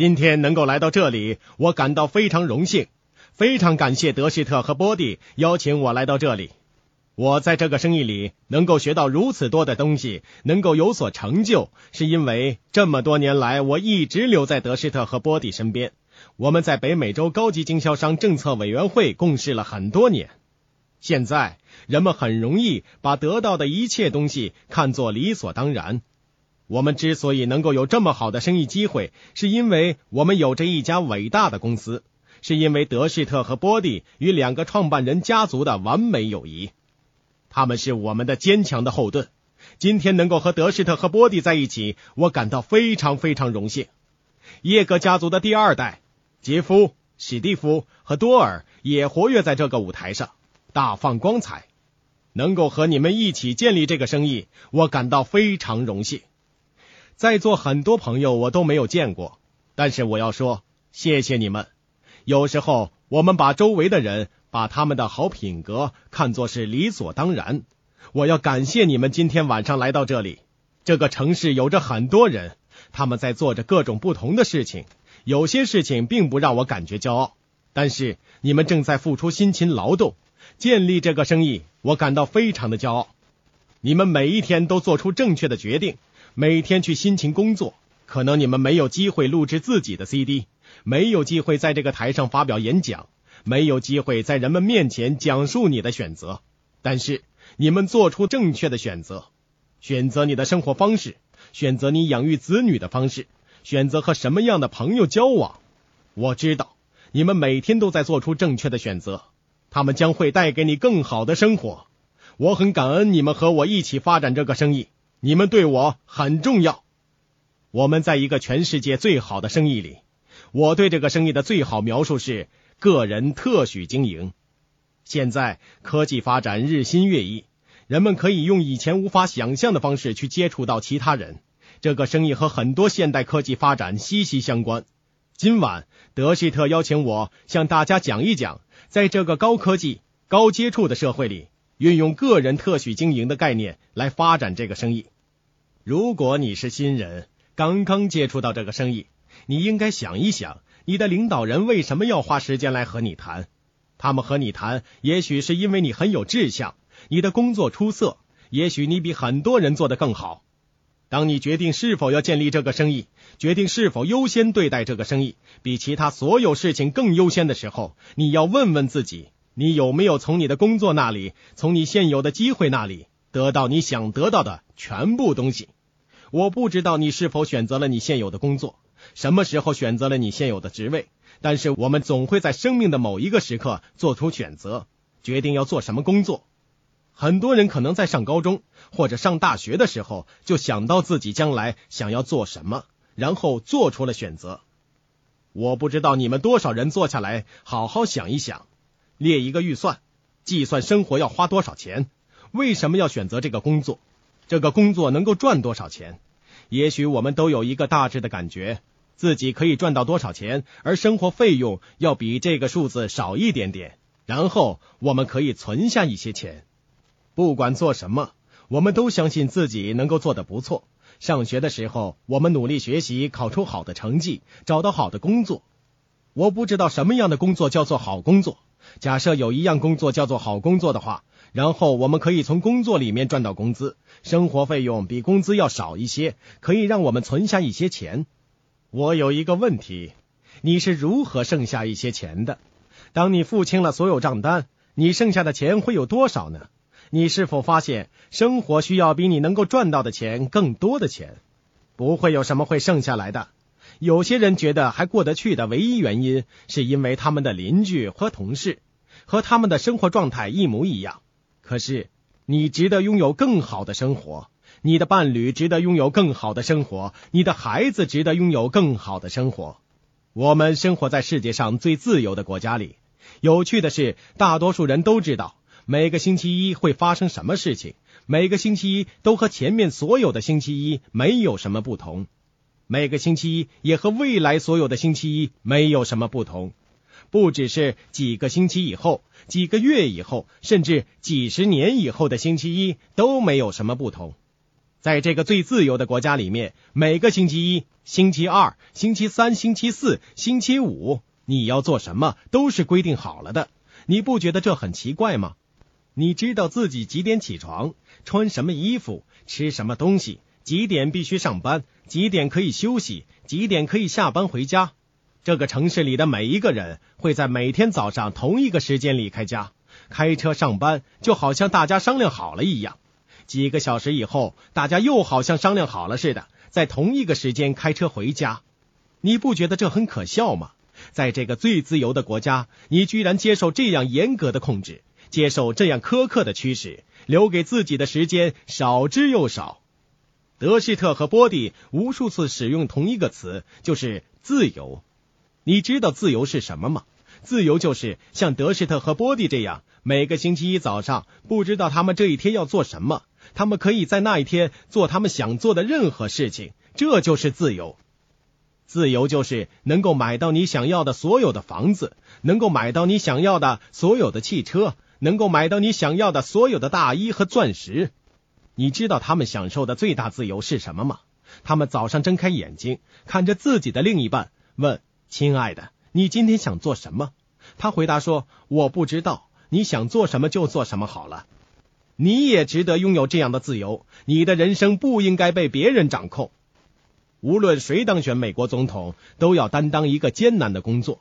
今天能够来到这里，我感到非常荣幸，非常感谢德士特和波蒂邀请我来到这里。我在这个生意里能够学到如此多的东西，能够有所成就，是因为这么多年来我一直留在德士特和波蒂身边。我们在北美洲高级经销商政策委员会共事了很多年。现在人们很容易把得到的一切东西看作理所当然。我们之所以能够有这么好的生意机会，是因为我们有着一家伟大的公司，是因为德士特和波蒂与两个创办人家族的完美友谊。他们是我们的坚强的后盾。今天能够和德士特和波蒂在一起，我感到非常非常荣幸。耶格家族的第二代杰夫、史蒂夫和多尔也活跃在这个舞台上，大放光彩。能够和你们一起建立这个生意，我感到非常荣幸。在座很多朋友我都没有见过，但是我要说谢谢你们。有时候我们把周围的人、把他们的好品格看作是理所当然。我要感谢你们今天晚上来到这里。这个城市有着很多人，他们在做着各种不同的事情。有些事情并不让我感觉骄傲，但是你们正在付出辛勤劳动，建立这个生意，我感到非常的骄傲。你们每一天都做出正确的决定。每天去辛勤工作，可能你们没有机会录制自己的 CD，没有机会在这个台上发表演讲，没有机会在人们面前讲述你的选择。但是你们做出正确的选择，选择你的生活方式，选择你养育子女的方式，选择和什么样的朋友交往。我知道你们每天都在做出正确的选择，他们将会带给你更好的生活。我很感恩你们和我一起发展这个生意。你们对我很重要。我们在一个全世界最好的生意里，我对这个生意的最好描述是个人特许经营。现在科技发展日新月异，人们可以用以前无法想象的方式去接触到其他人。这个生意和很多现代科技发展息息相关。今晚，德希特邀请我向大家讲一讲，在这个高科技、高接触的社会里。运用个人特许经营的概念来发展这个生意。如果你是新人，刚刚接触到这个生意，你应该想一想，你的领导人为什么要花时间来和你谈？他们和你谈，也许是因为你很有志向，你的工作出色，也许你比很多人做得更好。当你决定是否要建立这个生意，决定是否优先对待这个生意，比其他所有事情更优先的时候，你要问问自己。你有没有从你的工作那里，从你现有的机会那里得到你想得到的全部东西？我不知道你是否选择了你现有的工作，什么时候选择了你现有的职位，但是我们总会在生命的某一个时刻做出选择，决定要做什么工作。很多人可能在上高中或者上大学的时候就想到自己将来想要做什么，然后做出了选择。我不知道你们多少人坐下来好好想一想。列一个预算，计算生活要花多少钱？为什么要选择这个工作？这个工作能够赚多少钱？也许我们都有一个大致的感觉，自己可以赚到多少钱，而生活费用要比这个数字少一点点。然后我们可以存下一些钱。不管做什么，我们都相信自己能够做得不错。上学的时候，我们努力学习，考出好的成绩，找到好的工作。我不知道什么样的工作叫做好工作。假设有一样工作叫做好工作的话，然后我们可以从工作里面赚到工资，生活费用比工资要少一些，可以让我们存下一些钱。我有一个问题，你是如何剩下一些钱的？当你付清了所有账单，你剩下的钱会有多少呢？你是否发现生活需要比你能够赚到的钱更多的钱？不会有什么会剩下来的。有些人觉得还过得去的唯一原因，是因为他们的邻居和同事和他们的生活状态一模一样。可是，你值得拥有更好的生活，你的伴侣值得拥有更好的生活，你的孩子值得拥有更好的生活。我们生活在世界上最自由的国家里。有趣的是，大多数人都知道每个星期一会发生什么事情，每个星期一都和前面所有的星期一没有什么不同。每个星期一也和未来所有的星期一没有什么不同，不只是几个星期以后、几个月以后，甚至几十年以后的星期一都没有什么不同。在这个最自由的国家里面，每个星期一、星期二、星期三、星期四、星期五，你要做什么都是规定好了的。你不觉得这很奇怪吗？你知道自己几点起床，穿什么衣服，吃什么东西，几点必须上班，几点可以休息，几点可以下班回家。这个城市里的每一个人会在每天早上同一个时间离开家，开车上班，就好像大家商量好了一样。几个小时以后，大家又好像商量好了似的，在同一个时间开车回家。你不觉得这很可笑吗？在这个最自由的国家，你居然接受这样严格的控制，接受这样苛刻的驱使，留给自己的时间少之又少。德士特和波蒂无数次使用同一个词，就是自由。你知道自由是什么吗？自由就是像德士特和波蒂这样，每个星期一早上不知道他们这一天要做什么。他们可以在那一天做他们想做的任何事情，这就是自由。自由就是能够买到你想要的所有的房子，能够买到你想要的所有的汽车，能够买到你想要的所有的大衣和钻石。你知道他们享受的最大自由是什么吗？他们早上睁开眼睛，看着自己的另一半，问：“亲爱的，你今天想做什么？”他回答说：“我不知道，你想做什么就做什么好了。”你也值得拥有这样的自由，你的人生不应该被别人掌控。无论谁当选美国总统，都要担当一个艰难的工作，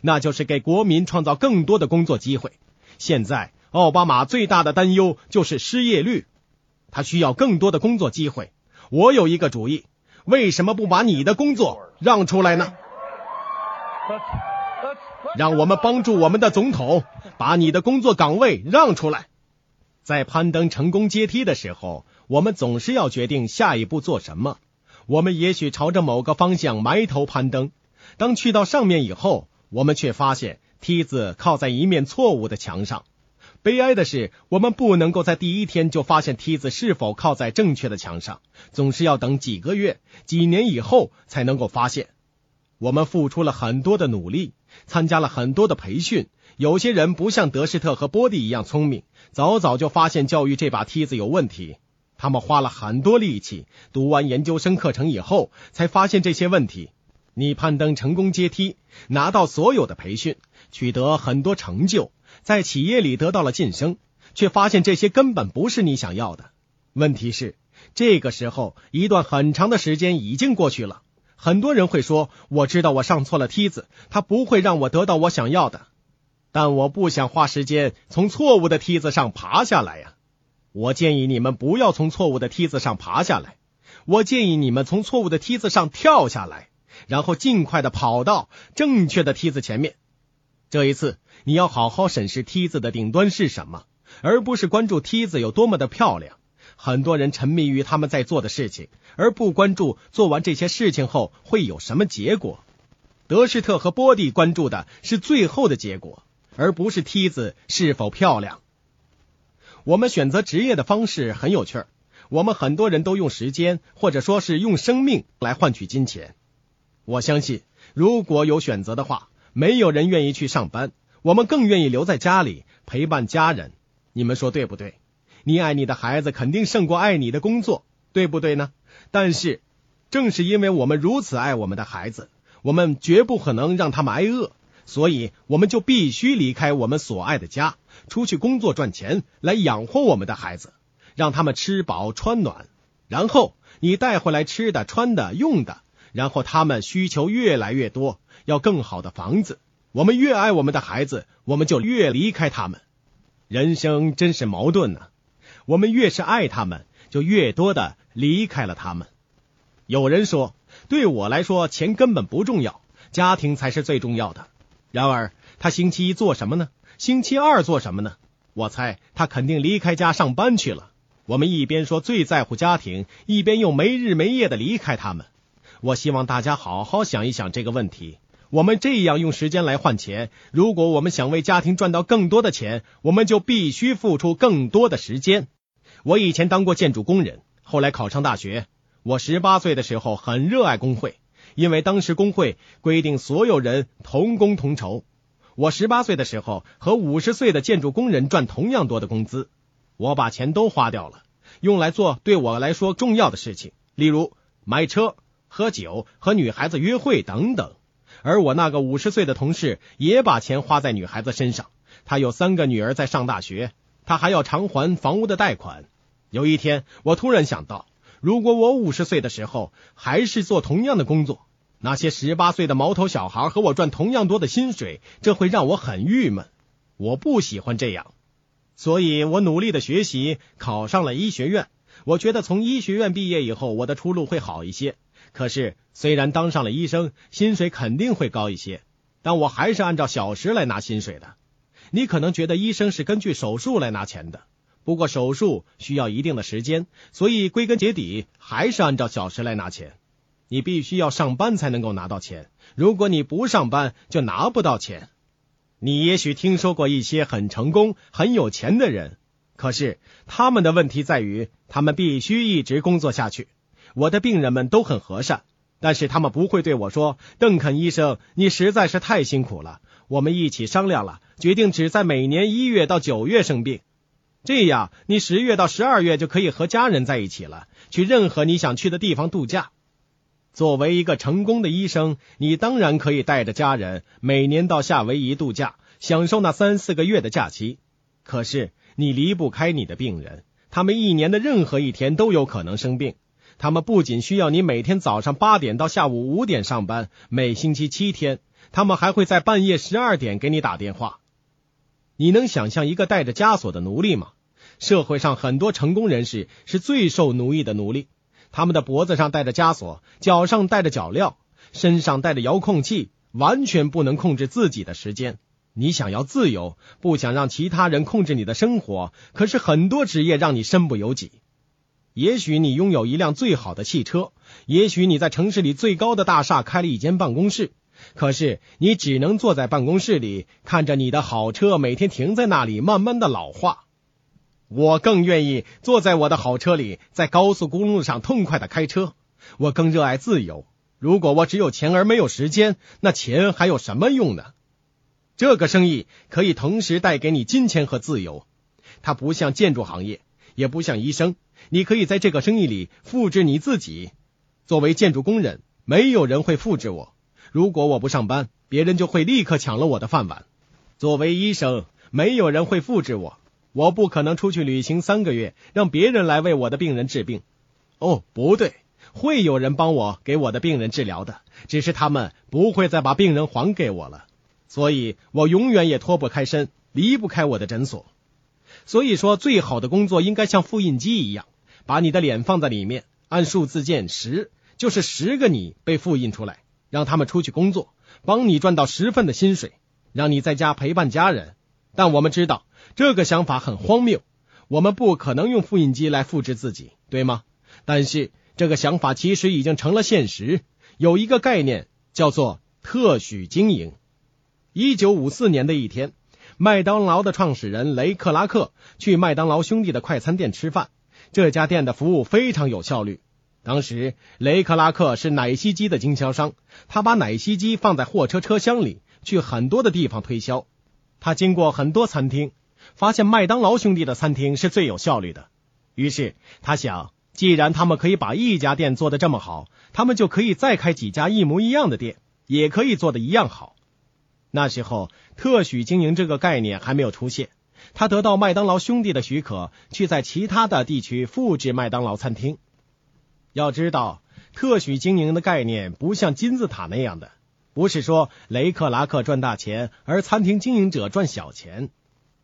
那就是给国民创造更多的工作机会。现在，奥巴马最大的担忧就是失业率，他需要更多的工作机会。我有一个主意，为什么不把你的工作让出来呢？让我们帮助我们的总统把你的工作岗位让出来。在攀登成功阶梯的时候，我们总是要决定下一步做什么。我们也许朝着某个方向埋头攀登，当去到上面以后，我们却发现梯子靠在一面错误的墙上。悲哀的是，我们不能够在第一天就发现梯子是否靠在正确的墙上，总是要等几个月、几年以后才能够发现。我们付出了很多的努力，参加了很多的培训。有些人不像德士特和波蒂一样聪明，早早就发现教育这把梯子有问题。他们花了很多力气，读完研究生课程以后，才发现这些问题。你攀登成功阶梯，拿到所有的培训，取得很多成就，在企业里得到了晋升，却发现这些根本不是你想要的。问题是，这个时候一段很长的时间已经过去了。很多人会说：“我知道我上错了梯子，它不会让我得到我想要的。”但我不想花时间从错误的梯子上爬下来呀！我建议你们不要从错误的梯子上爬下来，我建议你们从错误的梯子上跳下来，然后尽快的跑到正确的梯子前面。这一次，你要好好审视梯子的顶端是什么，而不是关注梯子有多么的漂亮。很多人沉迷于他们在做的事情，而不关注做完这些事情后会有什么结果。德士特和波蒂关注的是最后的结果。而不是梯子是否漂亮。我们选择职业的方式很有趣儿。我们很多人都用时间，或者说是用生命来换取金钱。我相信，如果有选择的话，没有人愿意去上班，我们更愿意留在家里陪伴家人。你们说对不对？你爱你的孩子，肯定胜过爱你的工作，对不对呢？但是，正是因为我们如此爱我们的孩子，我们绝不可能让他们挨饿。所以，我们就必须离开我们所爱的家，出去工作赚钱，来养活我们的孩子，让他们吃饱穿暖。然后，你带回来吃的、穿的、用的，然后他们需求越来越多，要更好的房子。我们越爱我们的孩子，我们就越离开他们。人生真是矛盾呢。我们越是爱他们，就越多的离开了他们。有人说，对我来说，钱根本不重要，家庭才是最重要的。然而，他星期一做什么呢？星期二做什么呢？我猜他肯定离开家上班去了。我们一边说最在乎家庭，一边又没日没夜的离开他们。我希望大家好好想一想这个问题。我们这样用时间来换钱，如果我们想为家庭赚到更多的钱，我们就必须付出更多的时间。我以前当过建筑工人，后来考上大学。我十八岁的时候很热爱工会。因为当时工会规定所有人同工同酬，我十八岁的时候和五十岁的建筑工人赚同样多的工资，我把钱都花掉了，用来做对我来说重要的事情，例如买车、喝酒和女孩子约会等等。而我那个五十岁的同事也把钱花在女孩子身上。他有三个女儿在上大学，他还要偿还房屋的贷款。有一天，我突然想到，如果我五十岁的时候还是做同样的工作，那些十八岁的毛头小孩和我赚同样多的薪水，这会让我很郁闷。我不喜欢这样，所以我努力的学习，考上了医学院。我觉得从医学院毕业以后，我的出路会好一些。可是，虽然当上了医生，薪水肯定会高一些，但我还是按照小时来拿薪水的。你可能觉得医生是根据手术来拿钱的，不过手术需要一定的时间，所以归根结底还是按照小时来拿钱。你必须要上班才能够拿到钱，如果你不上班就拿不到钱。你也许听说过一些很成功、很有钱的人，可是他们的问题在于，他们必须一直工作下去。我的病人们都很和善，但是他们不会对我说：“邓肯医生，你实在是太辛苦了。”我们一起商量了，决定只在每年一月到九月生病，这样你十月到十二月就可以和家人在一起了，去任何你想去的地方度假。作为一个成功的医生，你当然可以带着家人每年到夏威夷度假，享受那三四个月的假期。可是你离不开你的病人，他们一年的任何一天都有可能生病。他们不仅需要你每天早上八点到下午五点上班，每星期七天。他们还会在半夜十二点给你打电话。你能想象一个带着枷锁的奴隶吗？社会上很多成功人士是最受奴役的奴隶，他们的脖子上戴着枷锁，脚上戴着脚镣，身上带着遥控器，完全不能控制自己的时间。你想要自由，不想让其他人控制你的生活，可是很多职业让你身不由己。也许你拥有一辆最好的汽车，也许你在城市里最高的大厦开了一间办公室。可是你只能坐在办公室里，看着你的好车每天停在那里，慢慢的老化。我更愿意坐在我的好车里，在高速公路上痛快的开车。我更热爱自由。如果我只有钱而没有时间，那钱还有什么用呢？这个生意可以同时带给你金钱和自由。它不像建筑行业，也不像医生。你可以在这个生意里复制你自己。作为建筑工人，没有人会复制我。如果我不上班，别人就会立刻抢了我的饭碗。作为医生，没有人会复制我，我不可能出去旅行三个月，让别人来为我的病人治病。哦，不对，会有人帮我给我的病人治疗的，只是他们不会再把病人还给我了。所以我永远也脱不开身，离不开我的诊所。所以说，最好的工作应该像复印机一样，把你的脸放在里面，按数字键十，就是十个你被复印出来。让他们出去工作，帮你赚到十份的薪水，让你在家陪伴家人。但我们知道这个想法很荒谬，我们不可能用复印机来复制自己，对吗？但是这个想法其实已经成了现实。有一个概念叫做特许经营。一九五四年的一天，麦当劳的创始人雷克拉克去麦当劳兄弟的快餐店吃饭，这家店的服务非常有效率。当时，雷克拉克是奶昔机的经销商，他把奶昔机放在货车车厢里，去很多的地方推销。他经过很多餐厅，发现麦当劳兄弟的餐厅是最有效率的。于是他想，既然他们可以把一家店做得这么好，他们就可以再开几家一模一样的店，也可以做得一样好。那时候，特许经营这个概念还没有出现。他得到麦当劳兄弟的许可，去在其他的地区复制麦当劳餐厅。要知道，特许经营的概念不像金字塔那样的，不是说雷克拉克赚大钱，而餐厅经营者赚小钱。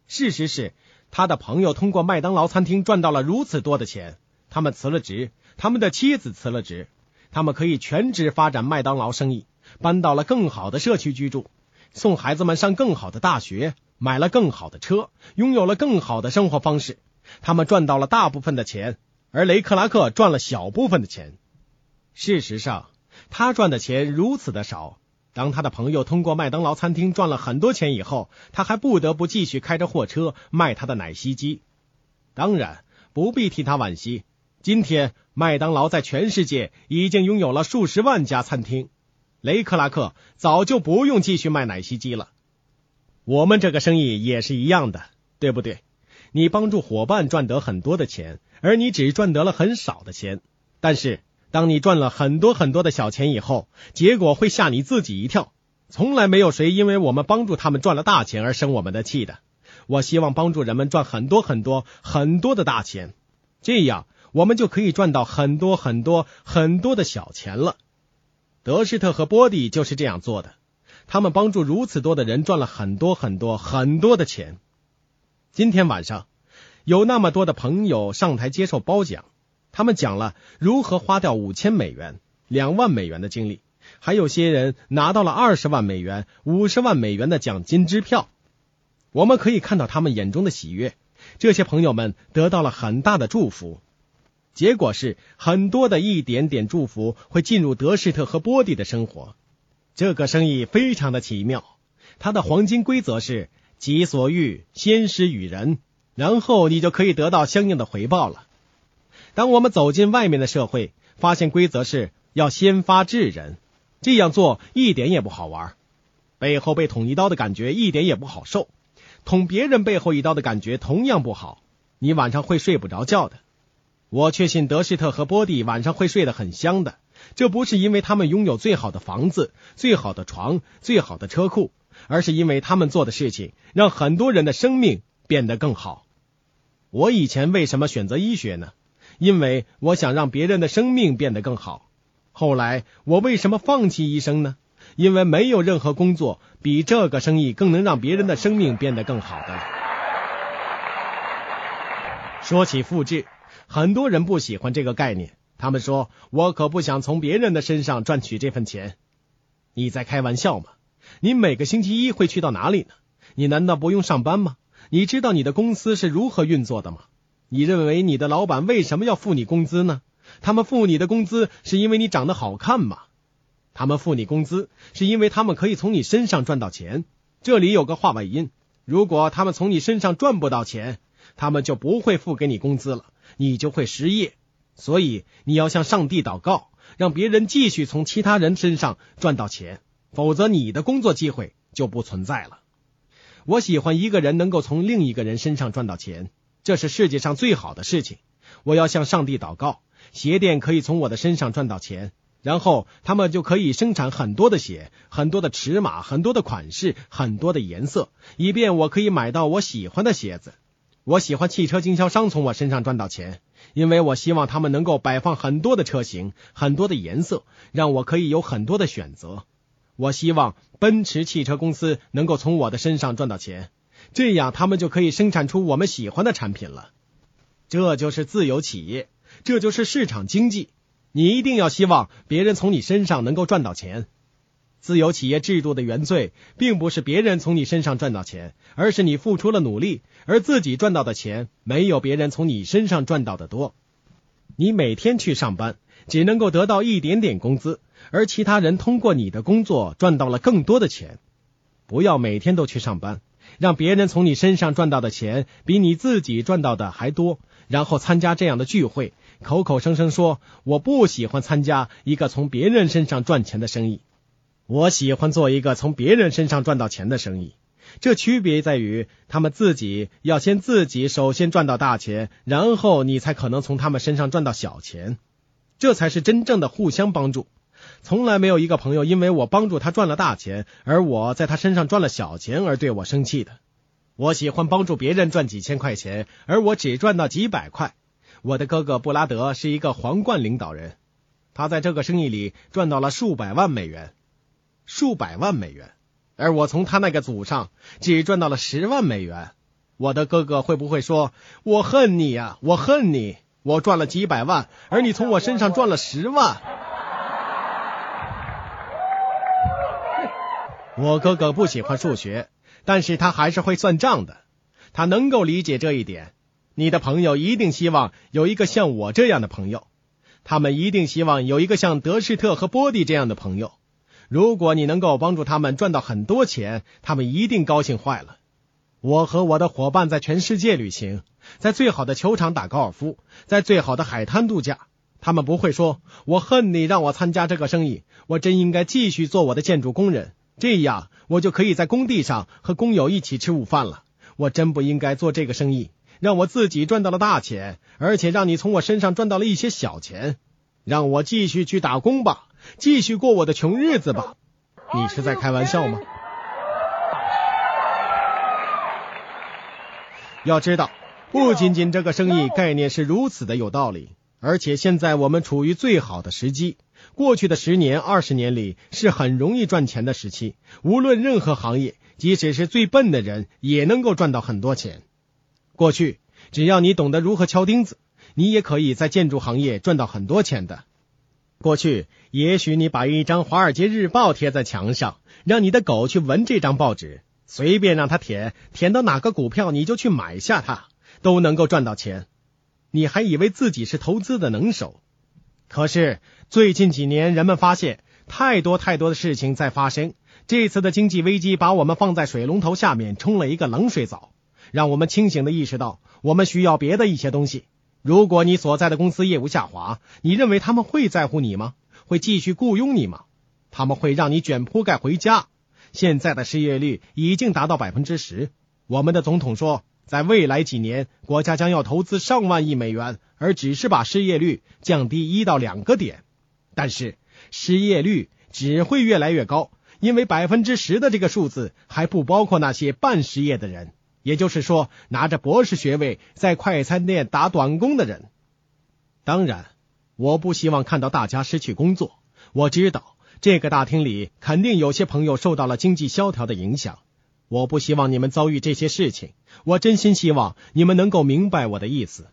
事实是，他的朋友通过麦当劳餐厅赚到了如此多的钱，他们辞了职，他们的妻子辞了职，他们可以全职发展麦当劳生意，搬到了更好的社区居住，送孩子们上更好的大学，买了更好的车，拥有了更好的生活方式。他们赚到了大部分的钱。而雷克拉克赚了小部分的钱。事实上，他赚的钱如此的少。当他的朋友通过麦当劳餐厅赚了很多钱以后，他还不得不继续开着货车卖他的奶昔机。当然，不必替他惋惜。今天，麦当劳在全世界已经拥有了数十万家餐厅。雷克拉克早就不用继续卖奶昔机了。我们这个生意也是一样的，对不对？你帮助伙伴赚得很多的钱，而你只赚得了很少的钱。但是，当你赚了很多很多的小钱以后，结果会吓你自己一跳。从来没有谁因为我们帮助他们赚了大钱而生我们的气的。我希望帮助人们赚很多很多很多的大钱，这样我们就可以赚到很多很多很多的小钱了。德施特和波蒂就是这样做的，他们帮助如此多的人赚了很多很多很多的钱。今天晚上有那么多的朋友上台接受褒奖，他们讲了如何花掉五千美元、两万美元的经历，还有些人拿到了二十万美元、五十万美元的奖金支票。我们可以看到他们眼中的喜悦，这些朋友们得到了很大的祝福。结果是很多的一点点祝福会进入德士特和波蒂的生活。这个生意非常的奇妙，它的黄金规则是。己所欲，先施与人，然后你就可以得到相应的回报了。当我们走进外面的社会，发现规则是要先发制人，这样做一点也不好玩，背后被捅一刀的感觉一点也不好受，捅别人背后一刀的感觉同样不好，你晚上会睡不着觉的。我确信德士特和波蒂晚上会睡得很香的，这不是因为他们拥有最好的房子、最好的床、最好的车库。而是因为他们做的事情让很多人的生命变得更好。我以前为什么选择医学呢？因为我想让别人的生命变得更好。后来我为什么放弃医生呢？因为没有任何工作比这个生意更能让别人的生命变得更好的了。说起复制，很多人不喜欢这个概念，他们说我可不想从别人的身上赚取这份钱。你在开玩笑吗？你每个星期一会去到哪里呢？你难道不用上班吗？你知道你的公司是如何运作的吗？你认为你的老板为什么要付你工资呢？他们付你的工资是因为你长得好看吗？他们付你工资是因为他们可以从你身上赚到钱。这里有个话外音：如果他们从你身上赚不到钱，他们就不会付给你工资了，你就会失业。所以你要向上帝祷告，让别人继续从其他人身上赚到钱。否则，你的工作机会就不存在了。我喜欢一个人能够从另一个人身上赚到钱，这是世界上最好的事情。我要向上帝祷告，鞋店可以从我的身上赚到钱，然后他们就可以生产很多的鞋，很多的尺码，很多的款式，很多的颜色，以便我可以买到我喜欢的鞋子。我喜欢汽车经销商从我身上赚到钱，因为我希望他们能够摆放很多的车型，很多的颜色，让我可以有很多的选择。我希望奔驰汽车公司能够从我的身上赚到钱，这样他们就可以生产出我们喜欢的产品了。这就是自由企业，这就是市场经济。你一定要希望别人从你身上能够赚到钱。自由企业制度的原罪，并不是别人从你身上赚到钱，而是你付出了努力，而自己赚到的钱没有别人从你身上赚到的多。你每天去上班，只能够得到一点点工资。而其他人通过你的工作赚到了更多的钱。不要每天都去上班，让别人从你身上赚到的钱比你自己赚到的还多，然后参加这样的聚会，口口声声说我不喜欢参加一个从别人身上赚钱的生意，我喜欢做一个从别人身上赚到钱的生意。这区别在于，他们自己要先自己首先赚到大钱，然后你才可能从他们身上赚到小钱，这才是真正的互相帮助。从来没有一个朋友因为我帮助他赚了大钱，而我在他身上赚了小钱而对我生气的。我喜欢帮助别人赚几千块钱，而我只赚到几百块。我的哥哥布拉德是一个皇冠领导人，他在这个生意里赚到了数百万美元，数百万美元，而我从他那个组上只赚到了十万美元。我的哥哥会不会说：“我恨你呀，我恨你！我赚了几百万，而你从我身上赚了十万。”我哥哥不喜欢数学，但是他还是会算账的。他能够理解这一点。你的朋友一定希望有一个像我这样的朋友，他们一定希望有一个像德士特和波蒂这样的朋友。如果你能够帮助他们赚到很多钱，他们一定高兴坏了。我和我的伙伴在全世界旅行，在最好的球场打高尔夫，在最好的海滩度假。他们不会说：“我恨你，让我参加这个生意。我真应该继续做我的建筑工人。”这样，我就可以在工地上和工友一起吃午饭了。我真不应该做这个生意，让我自己赚到了大钱，而且让你从我身上赚到了一些小钱，让我继续去打工吧，继续过我的穷日子吧。你是在开玩笑吗？要知道，不仅仅这个生意概念是如此的有道理，而且现在我们处于最好的时机。过去的十年、二十年里是很容易赚钱的时期，无论任何行业，即使是最笨的人也能够赚到很多钱。过去，只要你懂得如何敲钉子，你也可以在建筑行业赚到很多钱的。过去，也许你把一张《华尔街日报》贴在墙上，让你的狗去闻这张报纸。随便让它舔，舔到哪个股票你就去买下它，都能够赚到钱。你还以为自己是投资的能手？可是最近几年，人们发现太多太多的事情在发生。这次的经济危机把我们放在水龙头下面冲了一个冷水澡，让我们清醒的意识到，我们需要别的一些东西。如果你所在的公司业务下滑，你认为他们会在乎你吗？会继续雇佣你吗？他们会让你卷铺盖回家？现在的失业率已经达到百分之十。我们的总统说，在未来几年，国家将要投资上万亿美元，而只是把失业率降低一到两个点。但是，失业率只会越来越高，因为百分之十的这个数字还不包括那些半失业的人，也就是说，拿着博士学位在快餐店打短工的人。当然，我不希望看到大家失去工作。我知道。这个大厅里肯定有些朋友受到了经济萧条的影响，我不希望你们遭遇这些事情。我真心希望你们能够明白我的意思。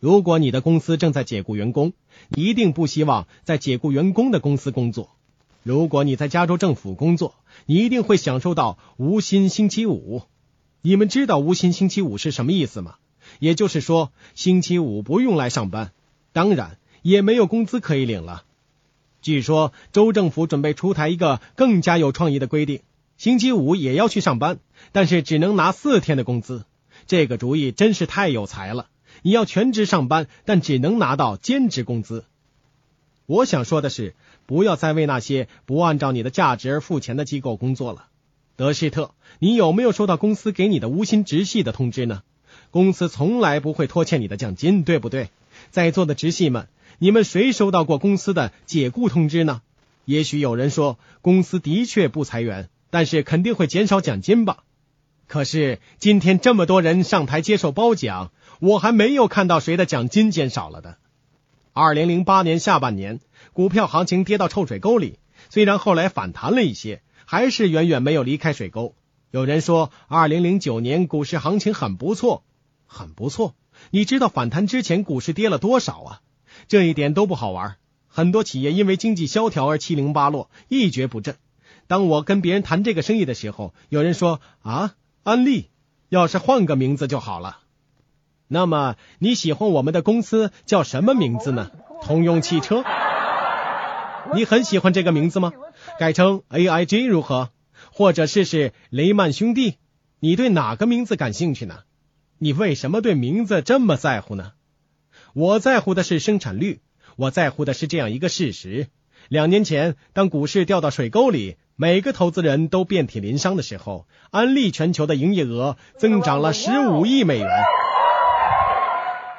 如果你的公司正在解雇员工，你一定不希望在解雇员工的公司工作。如果你在加州政府工作，你一定会享受到无薪星期五。你们知道无薪星期五是什么意思吗？也就是说，星期五不用来上班，当然也没有工资可以领了。据说州政府准备出台一个更加有创意的规定，星期五也要去上班，但是只能拿四天的工资。这个主意真是太有才了！你要全职上班，但只能拿到兼职工资。我想说的是，不要再为那些不按照你的价值而付钱的机构工作了。德士特，你有没有收到公司给你的无薪直系的通知呢？公司从来不会拖欠你的奖金，对不对？在座的直系们。你们谁收到过公司的解雇通知呢？也许有人说，公司的确不裁员，但是肯定会减少奖金吧。可是今天这么多人上台接受褒奖，我还没有看到谁的奖金减少了的。二零零八年下半年，股票行情跌到臭水沟里，虽然后来反弹了一些，还是远远没有离开水沟。有人说，二零零九年股市行情很不错，很不错。你知道反弹之前股市跌了多少啊？这一点都不好玩，很多企业因为经济萧条而七零八落，一蹶不振。当我跟别人谈这个生意的时候，有人说：“啊，安利，要是换个名字就好了。”那么你喜欢我们的公司叫什么名字呢？通用汽车？你很喜欢这个名字吗？改成 AIG 如何？或者试试雷曼兄弟？你对哪个名字感兴趣呢？你为什么对名字这么在乎呢？我在乎的是生产率，我在乎的是这样一个事实：两年前，当股市掉到水沟里，每个投资人都遍体鳞伤的时候，安利全球的营业额增长了十五亿美元。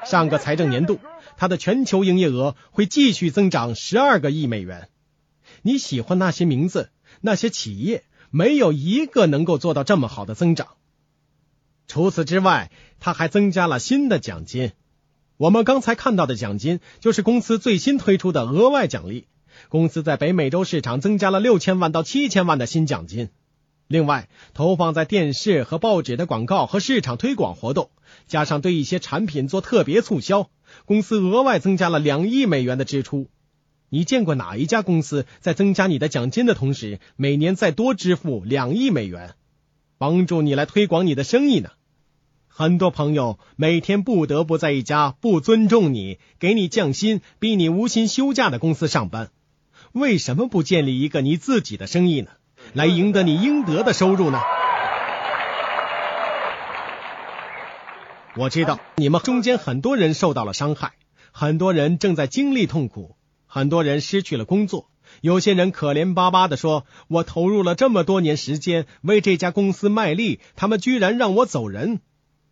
上个财政年度，它的全球营业额会继续增长十二个亿美元。你喜欢那些名字，那些企业，没有一个能够做到这么好的增长。除此之外，它还增加了新的奖金。我们刚才看到的奖金，就是公司最新推出的额外奖励。公司在北美洲市场增加了六千万到七千万的新奖金。另外，投放在电视和报纸的广告和市场推广活动，加上对一些产品做特别促销，公司额外增加了两亿美元的支出。你见过哪一家公司在增加你的奖金的同时，每年再多支付两亿美元，帮助你来推广你的生意呢？很多朋友每天不得不在一家不尊重你、给你降薪、逼你无薪休假的公司上班，为什么不建立一个你自己的生意呢？来赢得你应得的收入呢？我知道你们中间很多人受到了伤害，很多人正在经历痛苦，很多人失去了工作，有些人可怜巴巴的说：“我投入了这么多年时间为这家公司卖力，他们居然让我走人。”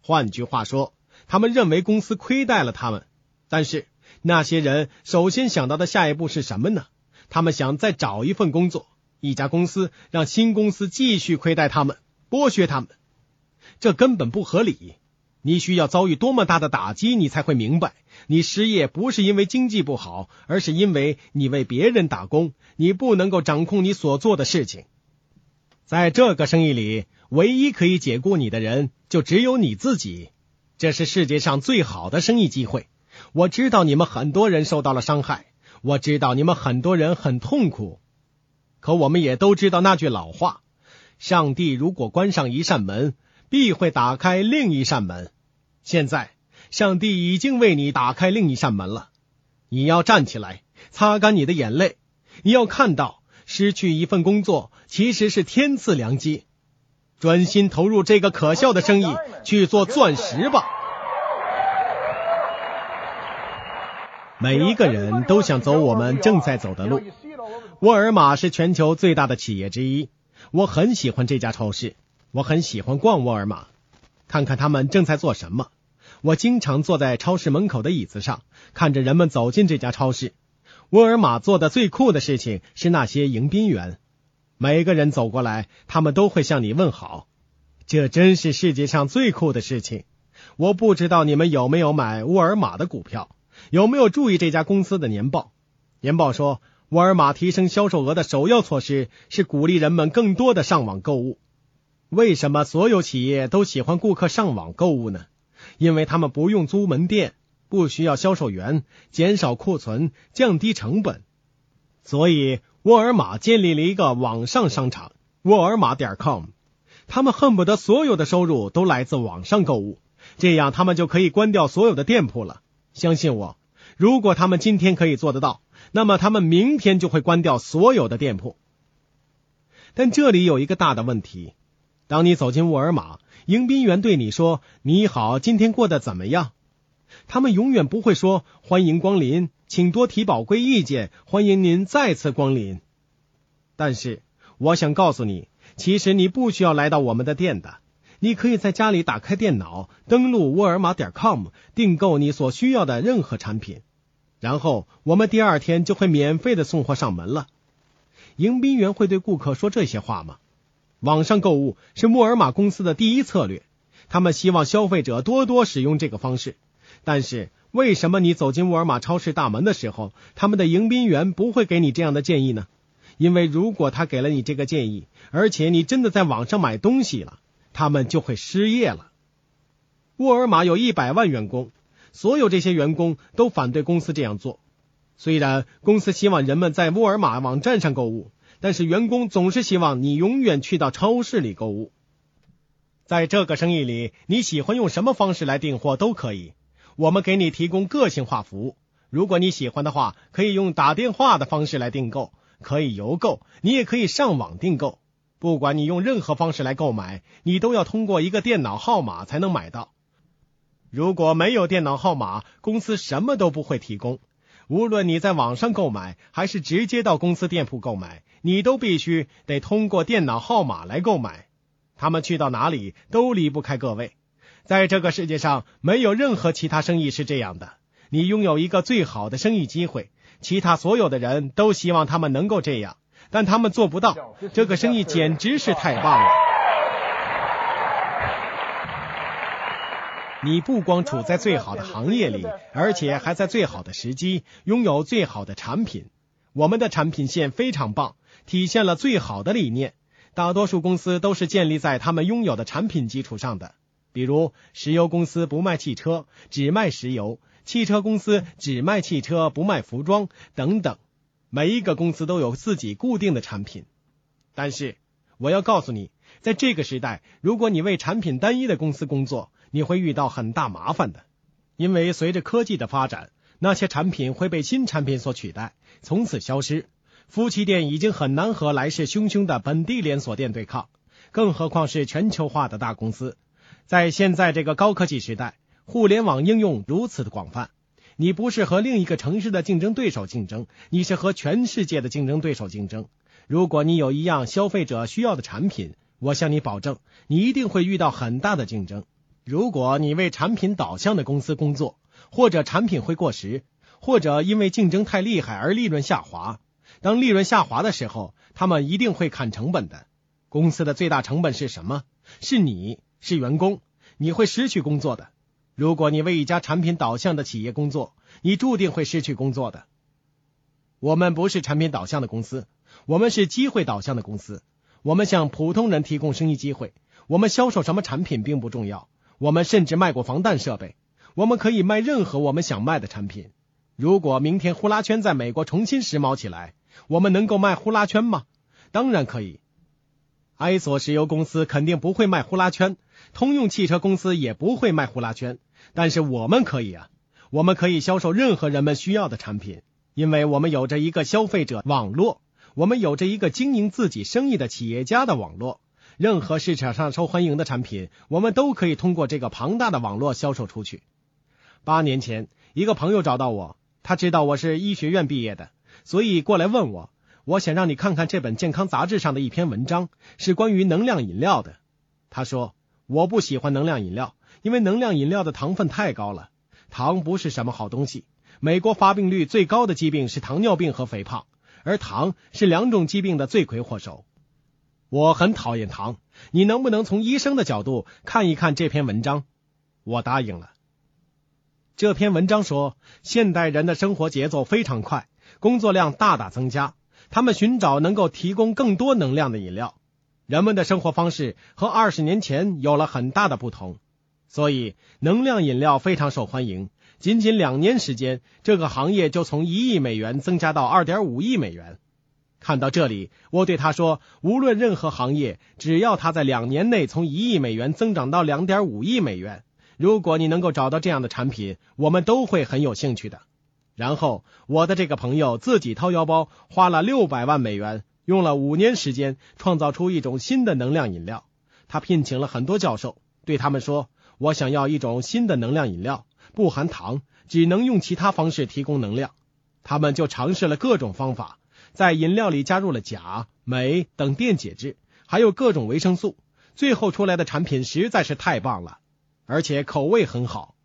换句话说，他们认为公司亏待了他们。但是那些人首先想到的下一步是什么呢？他们想再找一份工作，一家公司让新公司继续亏待他们，剥削他们，这根本不合理。你需要遭遇多么大的打击，你才会明白，你失业不是因为经济不好，而是因为你为别人打工，你不能够掌控你所做的事情。在这个生意里，唯一可以解雇你的人就只有你自己。这是世界上最好的生意机会。我知道你们很多人受到了伤害，我知道你们很多人很痛苦。可我们也都知道那句老话：上帝如果关上一扇门。必会打开另一扇门。现在，上帝已经为你打开另一扇门了。你要站起来，擦干你的眼泪。你要看到，失去一份工作其实是天赐良机。专心投入这个可笑的生意，去做钻石吧。每一个人都想走我们正在走的路。沃尔玛是全球最大的企业之一。我很喜欢这家超市。我很喜欢逛沃尔玛，看看他们正在做什么。我经常坐在超市门口的椅子上，看着人们走进这家超市。沃尔玛做的最酷的事情是那些迎宾员，每个人走过来，他们都会向你问好。这真是世界上最酷的事情。我不知道你们有没有买沃尔玛的股票，有没有注意这家公司的年报？年报说，沃尔玛提升销售额的首要措施是鼓励人们更多的上网购物。为什么所有企业都喜欢顾客上网购物呢？因为他们不用租门店，不需要销售员，减少库存，降低成本。所以，沃尔玛建立了一个网上商场——沃尔玛点 com。他们恨不得所有的收入都来自网上购物，这样他们就可以关掉所有的店铺了。相信我，如果他们今天可以做得到，那么他们明天就会关掉所有的店铺。但这里有一个大的问题。当你走进沃尔玛，迎宾员对你说：“你好，今天过得怎么样？”他们永远不会说“欢迎光临，请多提宝贵意见，欢迎您再次光临。”但是，我想告诉你，其实你不需要来到我们的店的。你可以在家里打开电脑，登录沃尔玛点 com，订购你所需要的任何产品，然后我们第二天就会免费的送货上门了。迎宾员会对顾客说这些话吗？网上购物是沃尔玛公司的第一策略，他们希望消费者多多使用这个方式。但是，为什么你走进沃尔玛超市大门的时候，他们的迎宾员不会给你这样的建议呢？因为如果他给了你这个建议，而且你真的在网上买东西了，他们就会失业了。沃尔玛有一百万员工，所有这些员工都反对公司这样做。虽然公司希望人们在沃尔玛网站上购物。但是员工总是希望你永远去到超市里购物。在这个生意里，你喜欢用什么方式来订货都可以，我们给你提供个性化服务。如果你喜欢的话，可以用打电话的方式来订购，可以邮购，你也可以上网订购。不管你用任何方式来购买，你都要通过一个电脑号码才能买到。如果没有电脑号码，公司什么都不会提供。无论你在网上购买，还是直接到公司店铺购买。你都必须得通过电脑号码来购买，他们去到哪里都离不开各位。在这个世界上，没有任何其他生意是这样的。你拥有一个最好的生意机会，其他所有的人都希望他们能够这样，但他们做不到。这个生意简直是太棒了！你不光处在最好的行业里，而且还在最好的时机，拥有最好的产品。我们的产品线非常棒。体现了最好的理念。大多数公司都是建立在他们拥有的产品基础上的，比如石油公司不卖汽车，只卖石油；汽车公司只卖汽车，不卖服装等等。每一个公司都有自己固定的产品。但是我要告诉你，在这个时代，如果你为产品单一的公司工作，你会遇到很大麻烦的，因为随着科技的发展，那些产品会被新产品所取代，从此消失。夫妻店已经很难和来势汹汹的本地连锁店对抗，更何况是全球化的大公司。在现在这个高科技时代，互联网应用如此的广泛，你不是和另一个城市的竞争对手竞争，你是和全世界的竞争对手竞争。如果你有一样消费者需要的产品，我向你保证，你一定会遇到很大的竞争。如果你为产品导向的公司工作，或者产品会过时，或者因为竞争太厉害而利润下滑，当利润下滑的时候，他们一定会砍成本的。公司的最大成本是什么？是你是员工，你会失去工作的。如果你为一家产品导向的企业工作，你注定会失去工作的。我们不是产品导向的公司，我们是机会导向的公司。我们向普通人提供生意机会。我们销售什么产品并不重要。我们甚至卖过防弹设备。我们可以卖任何我们想卖的产品。如果明天呼啦圈在美国重新时髦起来，我们能够卖呼啦圈吗？当然可以。埃索石油公司肯定不会卖呼啦圈，通用汽车公司也不会卖呼啦圈，但是我们可以啊，我们可以销售任何人们需要的产品，因为我们有着一个消费者网络，我们有着一个经营自己生意的企业家的网络，任何市场上受欢迎的产品，我们都可以通过这个庞大的网络销售出去。八年前，一个朋友找到我，他知道我是医学院毕业的，所以过来问我。我想让你看看这本健康杂志上的一篇文章，是关于能量饮料的。他说我不喜欢能量饮料，因为能量饮料的糖分太高了。糖不是什么好东西。美国发病率最高的疾病是糖尿病和肥胖，而糖是两种疾病的罪魁祸首。我很讨厌糖。你能不能从医生的角度看一看这篇文章？我答应了。这篇文章说，现代人的生活节奏非常快，工作量大大增加。他们寻找能够提供更多能量的饮料，人们的生活方式和二十年前有了很大的不同，所以能量饮料非常受欢迎。仅仅两年时间，这个行业就从一亿美元增加到二点五亿美元。看到这里，我对他说：“无论任何行业，只要它在两年内从一亿美元增长到两点五亿美元，如果你能够找到这样的产品，我们都会很有兴趣的。”然后，我的这个朋友自己掏腰包，花了六百万美元，用了五年时间，创造出一种新的能量饮料。他聘请了很多教授，对他们说：“我想要一种新的能量饮料，不含糖，只能用其他方式提供能量。”他们就尝试了各种方法，在饮料里加入了钾、镁等电解质，还有各种维生素。最后出来的产品实在是太棒了，而且口味很好。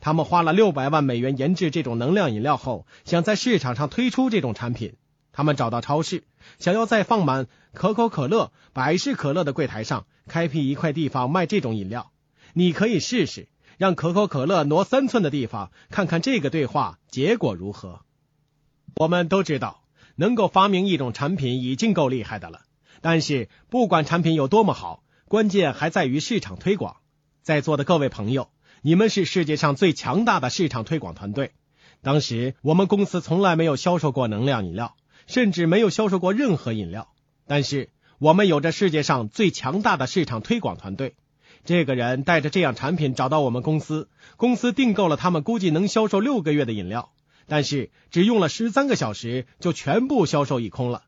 他们花了六百万美元研制这种能量饮料后，想在市场上推出这种产品。他们找到超市，想要在放满可口可乐、百事可乐的柜台上开辟一块地方卖这种饮料。你可以试试，让可口可乐挪三寸的地方，看看这个对话结果如何。我们都知道，能够发明一种产品已经够厉害的了。但是，不管产品有多么好，关键还在于市场推广。在座的各位朋友。你们是世界上最强大的市场推广团队。当时我们公司从来没有销售过能量饮料，甚至没有销售过任何饮料。但是我们有着世界上最强大的市场推广团队。这个人带着这样产品找到我们公司，公司订购了他们估计能销售六个月的饮料，但是只用了十三个小时就全部销售一空了。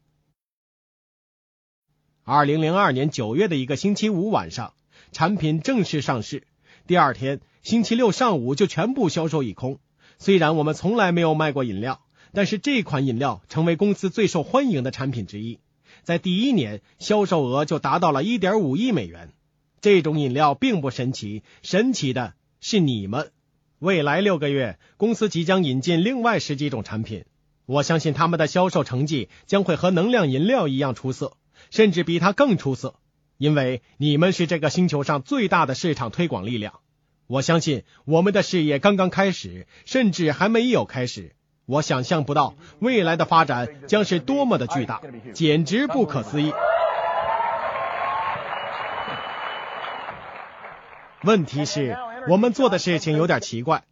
二零零二年九月的一个星期五晚上，产品正式上市。第二天。星期六上午就全部销售一空。虽然我们从来没有卖过饮料，但是这款饮料成为公司最受欢迎的产品之一。在第一年，销售额就达到了一点五亿美元。这种饮料并不神奇，神奇的是你们。未来六个月，公司即将引进另外十几种产品。我相信他们的销售成绩将会和能量饮料一样出色，甚至比它更出色，因为你们是这个星球上最大的市场推广力量。我相信我们的事业刚刚开始，甚至还没有开始。我想象不到未来的发展将是多么的巨大，简直不可思议。问题是，我们做的事情有点奇怪，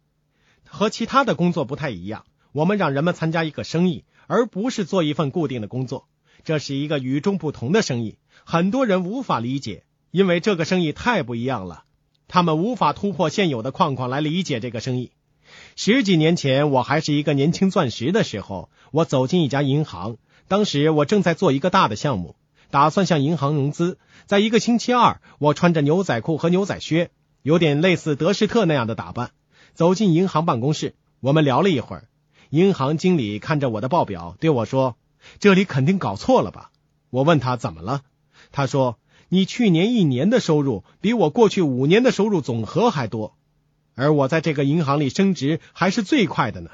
和其他的工作不太一样。我们让人们参加一个生意，而不是做一份固定的工作。这是一个与众不同的生意，很多人无法理解，因为这个生意太不一样了。他们无法突破现有的框框来理解这个生意。十几年前，我还是一个年轻钻石的时候，我走进一家银行。当时我正在做一个大的项目，打算向银行融资。在一个星期二，我穿着牛仔裤和牛仔靴，有点类似德士特那样的打扮，走进银行办公室。我们聊了一会儿。银行经理看着我的报表，对我说：“这里肯定搞错了吧？”我问他怎么了，他说。你去年一年的收入比我过去五年的收入总和还多，而我在这个银行里升职还是最快的呢。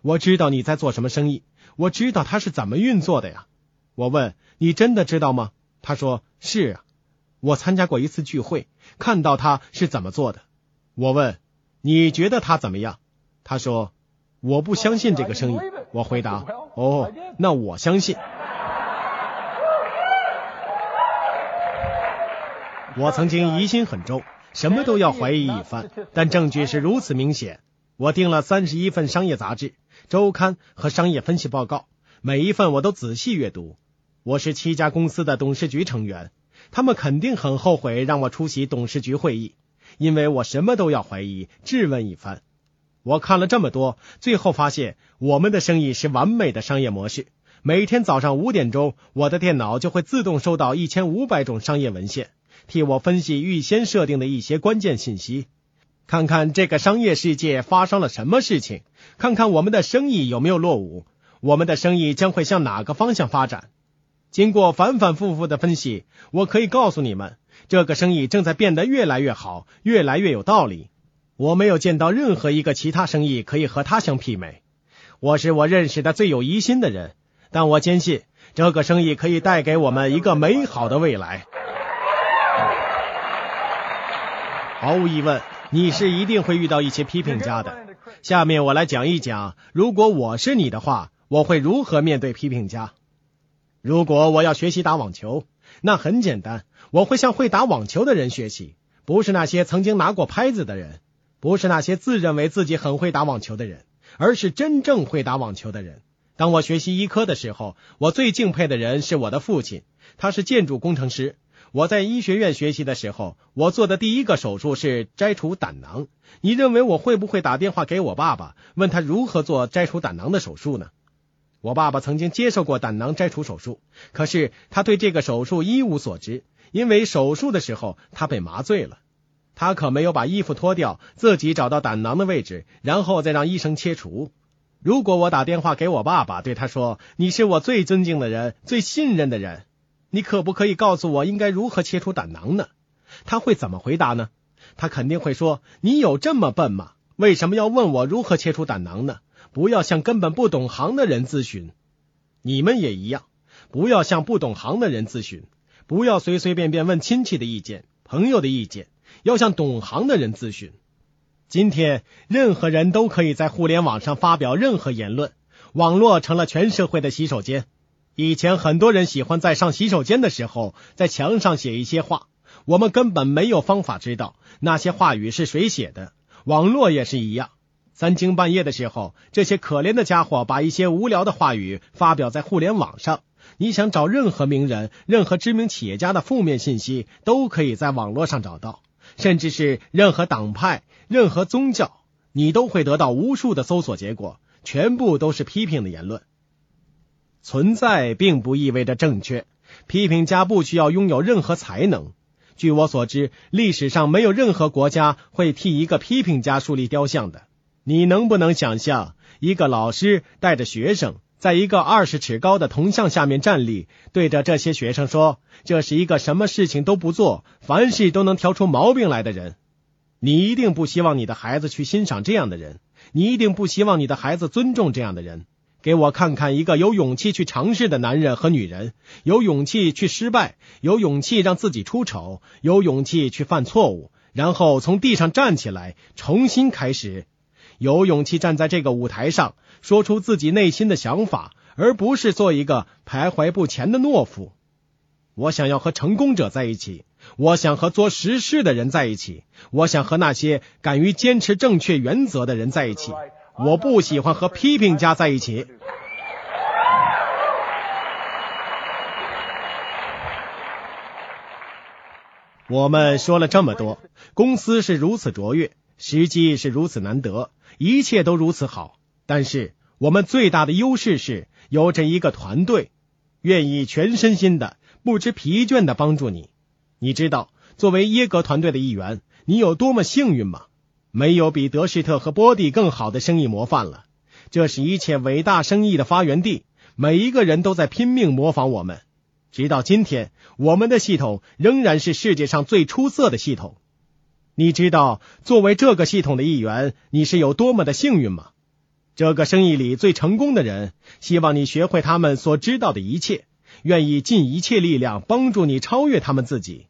我知道你在做什么生意，我知道它是怎么运作的呀。我问你真的知道吗？他说是啊，我参加过一次聚会，看到他是怎么做的。我问你觉得他怎么样？他说我不相信这个生意。我回答哦，那我相信。我曾经疑心很重，什么都要怀疑一番，但证据是如此明显。我订了三十一份商业杂志、周刊和商业分析报告，每一份我都仔细阅读。我是七家公司的董事局成员，他们肯定很后悔让我出席董事局会议，因为我什么都要怀疑、质问一番。我看了这么多，最后发现我们的生意是完美的商业模式。每天早上五点钟，我的电脑就会自动收到一千五百种商业文献，替我分析预先设定的一些关键信息，看看这个商业世界发生了什么事情，看看我们的生意有没有落伍，我们的生意将会向哪个方向发展。经过反反复复的分析，我可以告诉你们，这个生意正在变得越来越好，越来越有道理。我没有见到任何一个其他生意可以和它相媲美。我是我认识的最有疑心的人，但我坚信这个生意可以带给我们一个美好的未来。毫无疑问，你是一定会遇到一些批评家的。下面我来讲一讲，如果我是你的话，我会如何面对批评家。如果我要学习打网球，那很简单，我会向会打网球的人学习，不是那些曾经拿过拍子的人，不是那些自认为自己很会打网球的人，而是真正会打网球的人。当我学习医科的时候，我最敬佩的人是我的父亲，他是建筑工程师。我在医学院学习的时候，我做的第一个手术是摘除胆囊。你认为我会不会打电话给我爸爸，问他如何做摘除胆囊的手术呢？我爸爸曾经接受过胆囊摘除手术，可是他对这个手术一无所知，因为手术的时候他被麻醉了。他可没有把衣服脱掉，自己找到胆囊的位置，然后再让医生切除。如果我打电话给我爸爸，对他说：“你是我最尊敬的人，最信任的人，你可不可以告诉我应该如何切除胆囊呢？”他会怎么回答呢？他肯定会说：“你有这么笨吗？为什么要问我如何切除胆囊呢？”不要向根本不懂行的人咨询，你们也一样，不要向不懂行的人咨询，不要随随便便问亲戚的意见、朋友的意见，要向懂行的人咨询。今天，任何人都可以在互联网上发表任何言论，网络成了全社会的洗手间。以前，很多人喜欢在上洗手间的时候在墙上写一些话，我们根本没有方法知道那些话语是谁写的。网络也是一样。三更半夜的时候，这些可怜的家伙把一些无聊的话语发表在互联网上。你想找任何名人、任何知名企业家的负面信息，都可以在网络上找到，甚至是任何党派、任何宗教，你都会得到无数的搜索结果，全部都是批评的言论。存在并不意味着正确，批评家不需要拥有任何才能。据我所知，历史上没有任何国家会替一个批评家树立雕像的。你能不能想象一个老师带着学生，在一个二十尺高的铜像下面站立，对着这些学生说：“这是一个什么事情都不做，凡事都能挑出毛病来的人。”你一定不希望你的孩子去欣赏这样的人，你一定不希望你的孩子尊重这样的人。给我看看一个有勇气去尝试的男人和女人，有勇气去失败，有勇气让自己出丑，有勇气去犯错误，然后从地上站起来，重新开始。有勇气站在这个舞台上，说出自己内心的想法，而不是做一个徘徊不前的懦夫。我想要和成功者在一起，我想和做实事的人在一起，我想和那些敢于坚持正确原则的人在一起。我不喜欢和批评家在一起。我们说了这么多，公司是如此卓越，时机是如此难得。一切都如此好，但是我们最大的优势是有着一个团队，愿意全身心的、不知疲倦的帮助你。你知道，作为耶格团队的一员，你有多么幸运吗？没有比德士特和波蒂更好的生意模范了。这是一切伟大生意的发源地，每一个人都在拼命模仿我们。直到今天，我们的系统仍然是世界上最出色的系统。你知道，作为这个系统的一员，你是有多么的幸运吗？这个生意里最成功的人，希望你学会他们所知道的一切，愿意尽一切力量帮助你超越他们自己。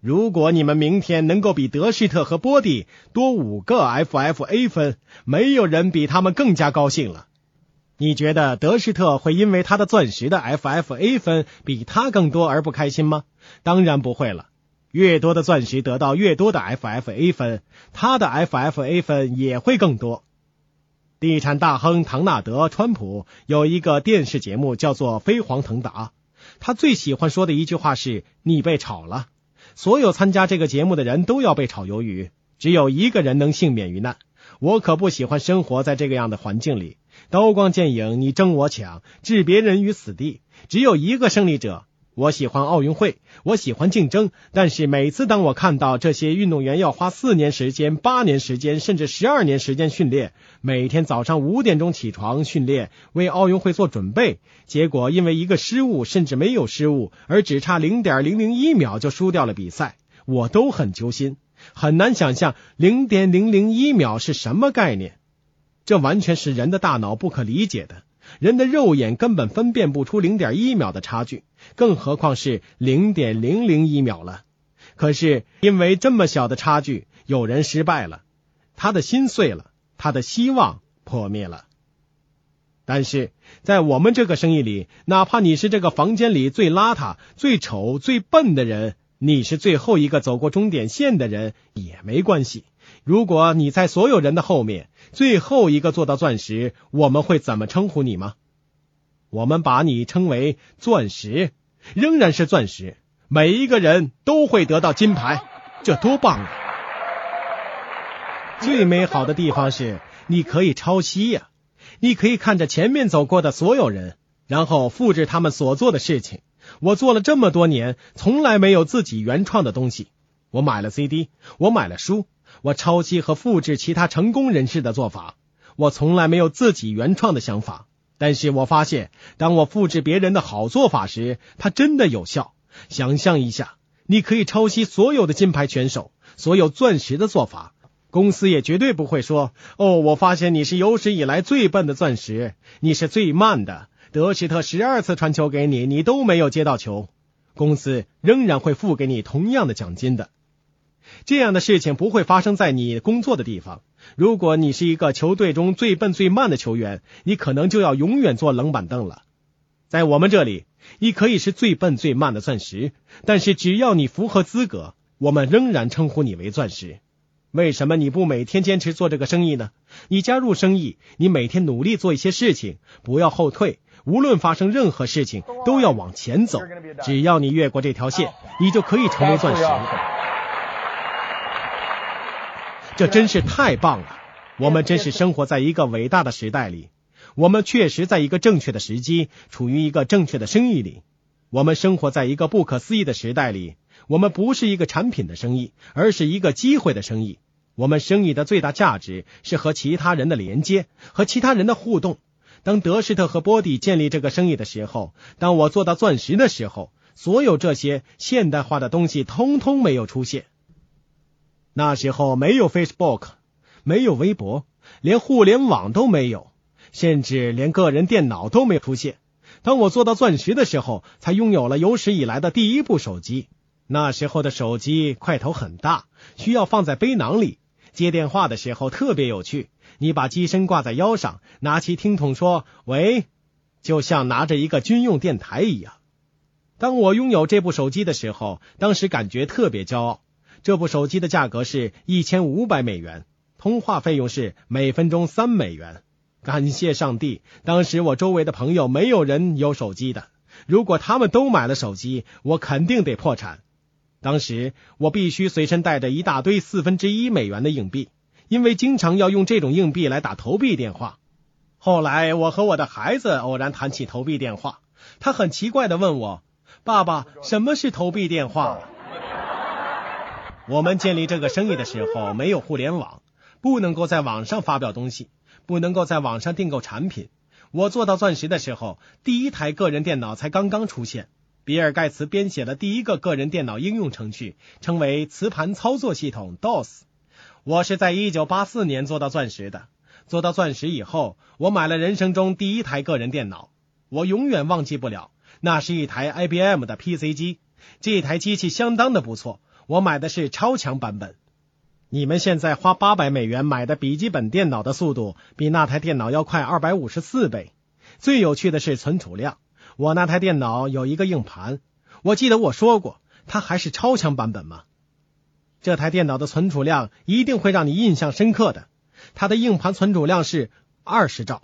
如果你们明天能够比德士特和波蒂多五个 FFA 分，没有人比他们更加高兴了。你觉得德士特会因为他的钻石的 FFA 分比他更多而不开心吗？当然不会了。越多的钻石得到越多的 FFA 分，他的 FFA 分也会更多。地产大亨唐纳德·川普有一个电视节目叫做《飞黄腾达》，他最喜欢说的一句话是：“你被炒了。”所有参加这个节目的人都要被炒鱿鱼，只有一个人能幸免于难。我可不喜欢生活在这个样的环境里，刀光剑影，你争我抢，置别人于死地。只有一个胜利者。我喜欢奥运会，我喜欢竞争，但是每次当我看到这些运动员要花四年时间、八年时间，甚至十二年时间训练，每天早上五点钟起床训练，为奥运会做准备，结果因为一个失误，甚至没有失误，而只差零点零零一秒就输掉了比赛，我都很揪心，很难想象零点零零一秒是什么概念，这完全是人的大脑不可理解的。人的肉眼根本分辨不出零点一秒的差距，更何况是零点零零一秒了。可是因为这么小的差距，有人失败了，他的心碎了，他的希望破灭了。但是在我们这个生意里，哪怕你是这个房间里最邋遢、最丑、最笨的人，你是最后一个走过终点线的人也没关系。如果你在所有人的后面，最后一个做到钻石，我们会怎么称呼你吗？我们把你称为钻石，仍然是钻石。每一个人都会得到金牌，这多棒啊！最美好的地方是，你可以抄袭呀，你可以看着前面走过的所有人，然后复制他们所做的事情。我做了这么多年，从来没有自己原创的东西。我买了 CD，我买了书。我抄袭和复制其他成功人士的做法，我从来没有自己原创的想法。但是我发现，当我复制别人的好做法时，它真的有效。想象一下，你可以抄袭所有的金牌选手、所有钻石的做法，公司也绝对不会说：“哦，我发现你是有史以来最笨的钻石，你是最慢的。”德什特十二次传球给你，你都没有接到球，公司仍然会付给你同样的奖金的。这样的事情不会发生在你工作的地方。如果你是一个球队中最笨最慢的球员，你可能就要永远坐冷板凳了。在我们这里，你可以是最笨最慢的钻石，但是只要你符合资格，我们仍然称呼你为钻石。为什么你不每天坚持做这个生意呢？你加入生意，你每天努力做一些事情，不要后退。无论发生任何事情，都要往前走。只要你越过这条线，你就可以成为钻石。这真是太棒了！我们真是生活在一个伟大的时代里。我们确实在一个正确的时机，处于一个正确的生意里。我们生活在一个不可思议的时代里。我们不是一个产品的生意，而是一个机会的生意。我们生意的最大价值是和其他人的连接，和其他人的互动。当德士特和波蒂建立这个生意的时候，当我做到钻石的时候，所有这些现代化的东西通通没有出现。那时候没有 Facebook，没有微博，连互联网都没有，甚至连个人电脑都没有出现。当我做到钻石的时候，才拥有了有史以来的第一部手机。那时候的手机块头很大，需要放在背囊里。接电话的时候特别有趣，你把机身挂在腰上，拿起听筒说“喂”，就像拿着一个军用电台一样。当我拥有这部手机的时候，当时感觉特别骄傲。这部手机的价格是一千五百美元，通话费用是每分钟三美元。感谢上帝，当时我周围的朋友没有人有手机的。如果他们都买了手机，我肯定得破产。当时我必须随身带着一大堆四分之一美元的硬币，因为经常要用这种硬币来打投币电话。后来我和我的孩子偶然谈起投币电话，他很奇怪的问我：“爸爸，什么是投币电话？”我们建立这个生意的时候没有互联网，不能够在网上发表东西，不能够在网上订购产品。我做到钻石的时候，第一台个人电脑才刚刚出现。比尔盖茨编写了第一个个人电脑应用程序，称为磁盘操作系统 DOS。我是在一九八四年做到钻石的。做到钻石以后，我买了人生中第一台个人电脑，我永远忘记不了，那是一台 IBM 的 PC 机。这台机器相当的不错，我买的是超强版本。你们现在花八百美元买的笔记本电脑的速度，比那台电脑要快二百五十四倍。最有趣的是存储量。我那台电脑有一个硬盘，我记得我说过，它还是超强版本吗？这台电脑的存储量一定会让你印象深刻的。它的硬盘存储量是二十兆，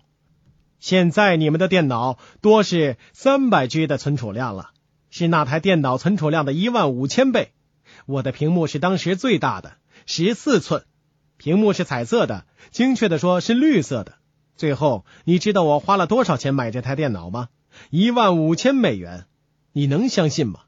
现在你们的电脑多是三百 G 的存储量了，是那台电脑存储量的一万五千倍。我的屏幕是当时最大的，十四寸，屏幕是彩色的，精确的说是绿色的。最后，你知道我花了多少钱买这台电脑吗？一万五千美元，你能相信吗？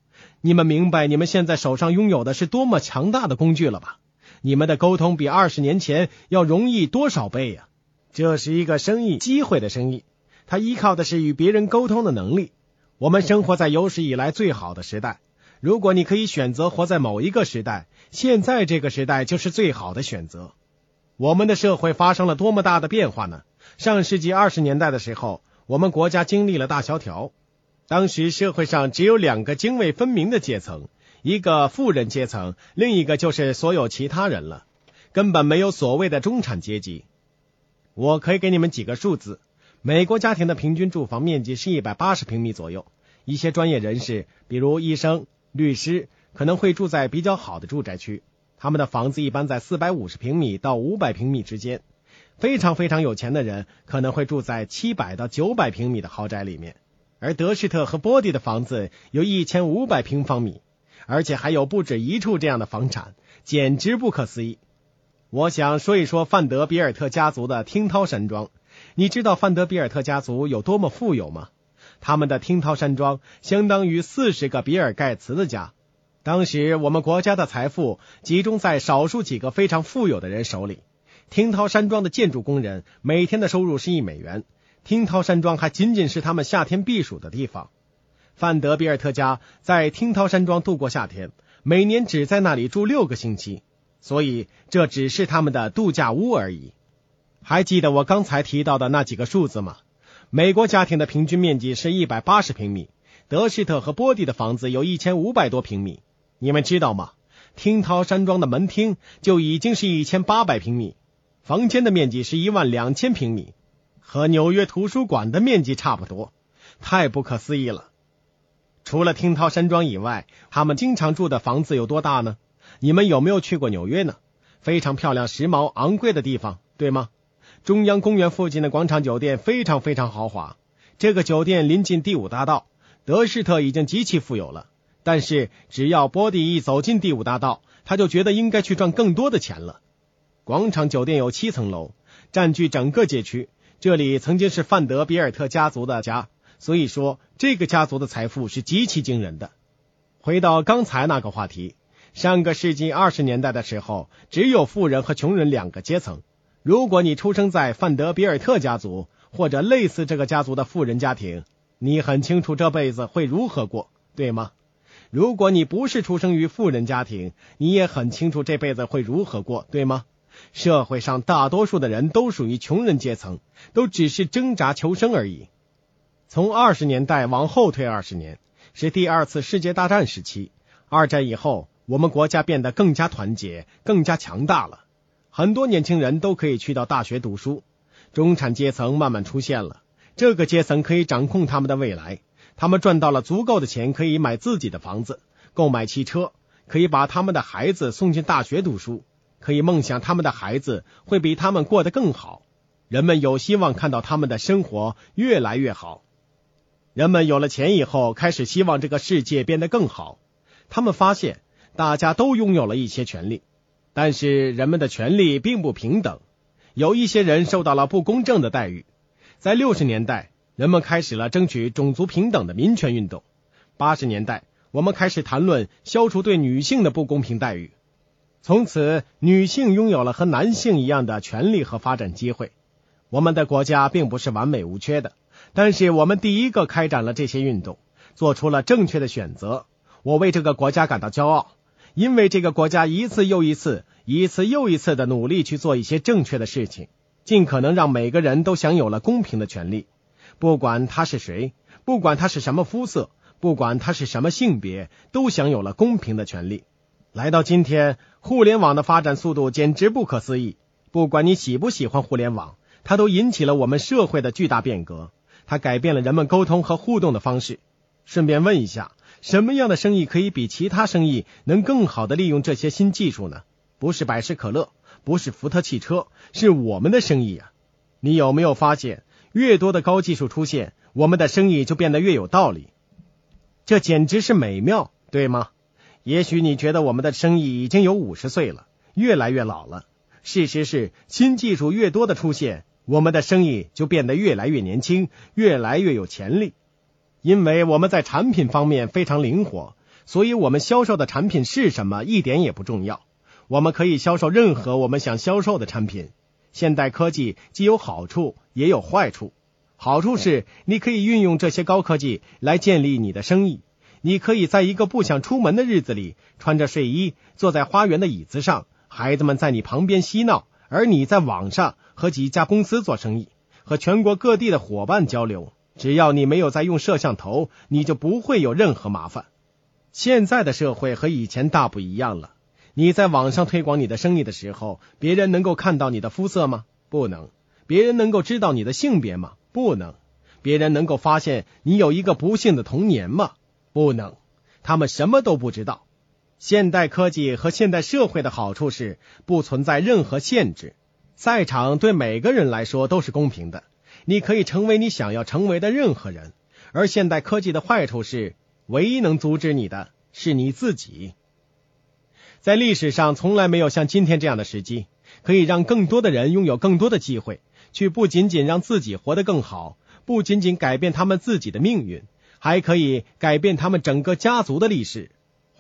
你们明白你们现在手上拥有的是多么强大的工具了吧？你们的沟通比二十年前要容易多少倍呀？这是一个生意机会的生意，它依靠的是与别人沟通的能力。我们生活在有史以来最好的时代。如果你可以选择活在某一个时代，现在这个时代就是最好的选择。我们的社会发生了多么大的变化呢？上世纪二十年代的时候。我们国家经历了大萧条，当时社会上只有两个泾渭分明的阶层，一个富人阶层，另一个就是所有其他人了，根本没有所谓的中产阶级。我可以给你们几个数字：美国家庭的平均住房面积是一百八十平米左右，一些专业人士，比如医生、律师，可能会住在比较好的住宅区，他们的房子一般在四百五十平米到五百平米之间。非常非常有钱的人可能会住在七百到九百平米的豪宅里面，而德士特和波蒂的房子有一千五百平方米，而且还有不止一处这样的房产，简直不可思议。我想说一说范德比尔特家族的听涛山庄。你知道范德比尔特家族有多么富有吗？他们的听涛山庄相当于四十个比尔盖茨的家。当时我们国家的财富集中在少数几个非常富有的人手里。听涛山庄的建筑工人每天的收入是一美元。听涛山庄还仅仅是他们夏天避暑的地方。范德比尔特家在听涛山庄度过夏天，每年只在那里住六个星期，所以这只是他们的度假屋而已。还记得我刚才提到的那几个数字吗？美国家庭的平均面积是一百八十平米，德士特和波蒂的房子有一千五百多平米。你们知道吗？听涛山庄的门厅就已经是一千八百平米。房间的面积是一万两千平米，和纽约图书馆的面积差不多，太不可思议了。除了听涛山庄以外，他们经常住的房子有多大呢？你们有没有去过纽约呢？非常漂亮、时髦、昂贵的地方，对吗？中央公园附近的广场酒店非常非常豪华。这个酒店临近第五大道，德士特已经极其富有了。但是只要波迪一走进第五大道，他就觉得应该去赚更多的钱了。广场酒店有七层楼，占据整个街区。这里曾经是范德比尔特家族的家，所以说这个家族的财富是极其惊人的。回到刚才那个话题，上个世纪二十年代的时候，只有富人和穷人两个阶层。如果你出生在范德比尔特家族或者类似这个家族的富人家庭，你很清楚这辈子会如何过，对吗？如果你不是出生于富人家庭，你也很清楚这辈子会如何过，对吗？社会上大多数的人都属于穷人阶层，都只是挣扎求生而已。从二十年代往后推二十年，是第二次世界大战时期。二战以后，我们国家变得更加团结、更加强大了。很多年轻人都可以去到大学读书，中产阶层慢慢出现了。这个阶层可以掌控他们的未来，他们赚到了足够的钱，可以买自己的房子、购买汽车，可以把他们的孩子送进大学读书。可以梦想他们的孩子会比他们过得更好，人们有希望看到他们的生活越来越好。人们有了钱以后，开始希望这个世界变得更好。他们发现大家都拥有了一些权利，但是人们的权利并不平等，有一些人受到了不公正的待遇。在六十年代，人们开始了争取种族平等的民权运动。八十年代，我们开始谈论消除对女性的不公平待遇。从此，女性拥有了和男性一样的权利和发展机会。我们的国家并不是完美无缺的，但是我们第一个开展了这些运动。做出了正确的选择。我为这个国家感到骄傲，因为这个国家一次又一次、一次又一次的努力去做一些正确的事情，尽可能让每个人都享有了公平的权利，不管他是谁，不管他是什么肤色，不管他是什么性别，都享有了公平的权利。来到今天，互联网的发展速度简直不可思议。不管你喜不喜欢互联网，它都引起了我们社会的巨大变革。它改变了人们沟通和互动的方式。顺便问一下，什么样的生意可以比其他生意能更好的利用这些新技术呢？不是百事可乐，不是福特汽车，是我们的生意啊！你有没有发现，越多的高技术出现，我们的生意就变得越有道理？这简直是美妙，对吗？也许你觉得我们的生意已经有五十岁了，越来越老了。事实是，新技术越多的出现，我们的生意就变得越来越年轻，越来越有潜力。因为我们在产品方面非常灵活，所以我们销售的产品是什么一点也不重要。我们可以销售任何我们想销售的产品。现代科技既有好处，也有坏处。好处是，你可以运用这些高科技来建立你的生意。你可以在一个不想出门的日子里，穿着睡衣坐在花园的椅子上，孩子们在你旁边嬉闹，而你在网上和几家公司做生意，和全国各地的伙伴交流。只要你没有在用摄像头，你就不会有任何麻烦。现在的社会和以前大不一样了。你在网上推广你的生意的时候，别人能够看到你的肤色吗？不能。别人能够知道你的性别吗？不能。别人能够发现你有一个不幸的童年吗？不能，他们什么都不知道。现代科技和现代社会的好处是不存在任何限制，赛场对每个人来说都是公平的，你可以成为你想要成为的任何人。而现代科技的坏处是，唯一能阻止你的是你自己。在历史上从来没有像今天这样的时机，可以让更多的人拥有更多的机会，去不仅仅让自己活得更好，不仅仅改变他们自己的命运。还可以改变他们整个家族的历史。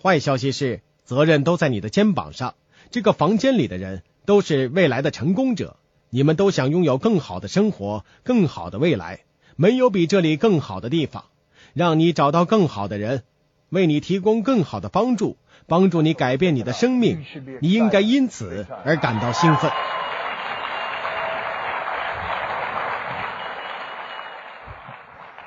坏消息是，责任都在你的肩膀上。这个房间里的人都是未来的成功者，你们都想拥有更好的生活、更好的未来。没有比这里更好的地方，让你找到更好的人，为你提供更好的帮助，帮助你改变你的生命。你应该因此而感到兴奋。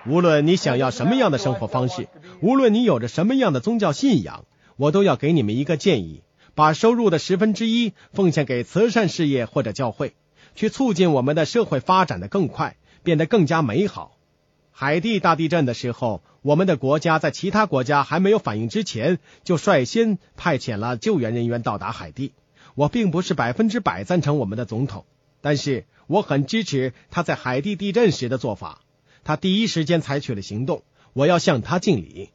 无论你想要什么样的生活方式，无论你有着什么样的宗教信仰，我都要给你们一个建议：把收入的十分之一奉献给慈善事业或者教会，去促进我们的社会发展的更快，变得更加美好。海地大地震的时候，我们的国家在其他国家还没有反应之前，就率先派遣了救援人员到达海地。我并不是百分之百赞成我们的总统，但是我很支持他在海地地震时的做法。他第一时间采取了行动，我要向他敬礼。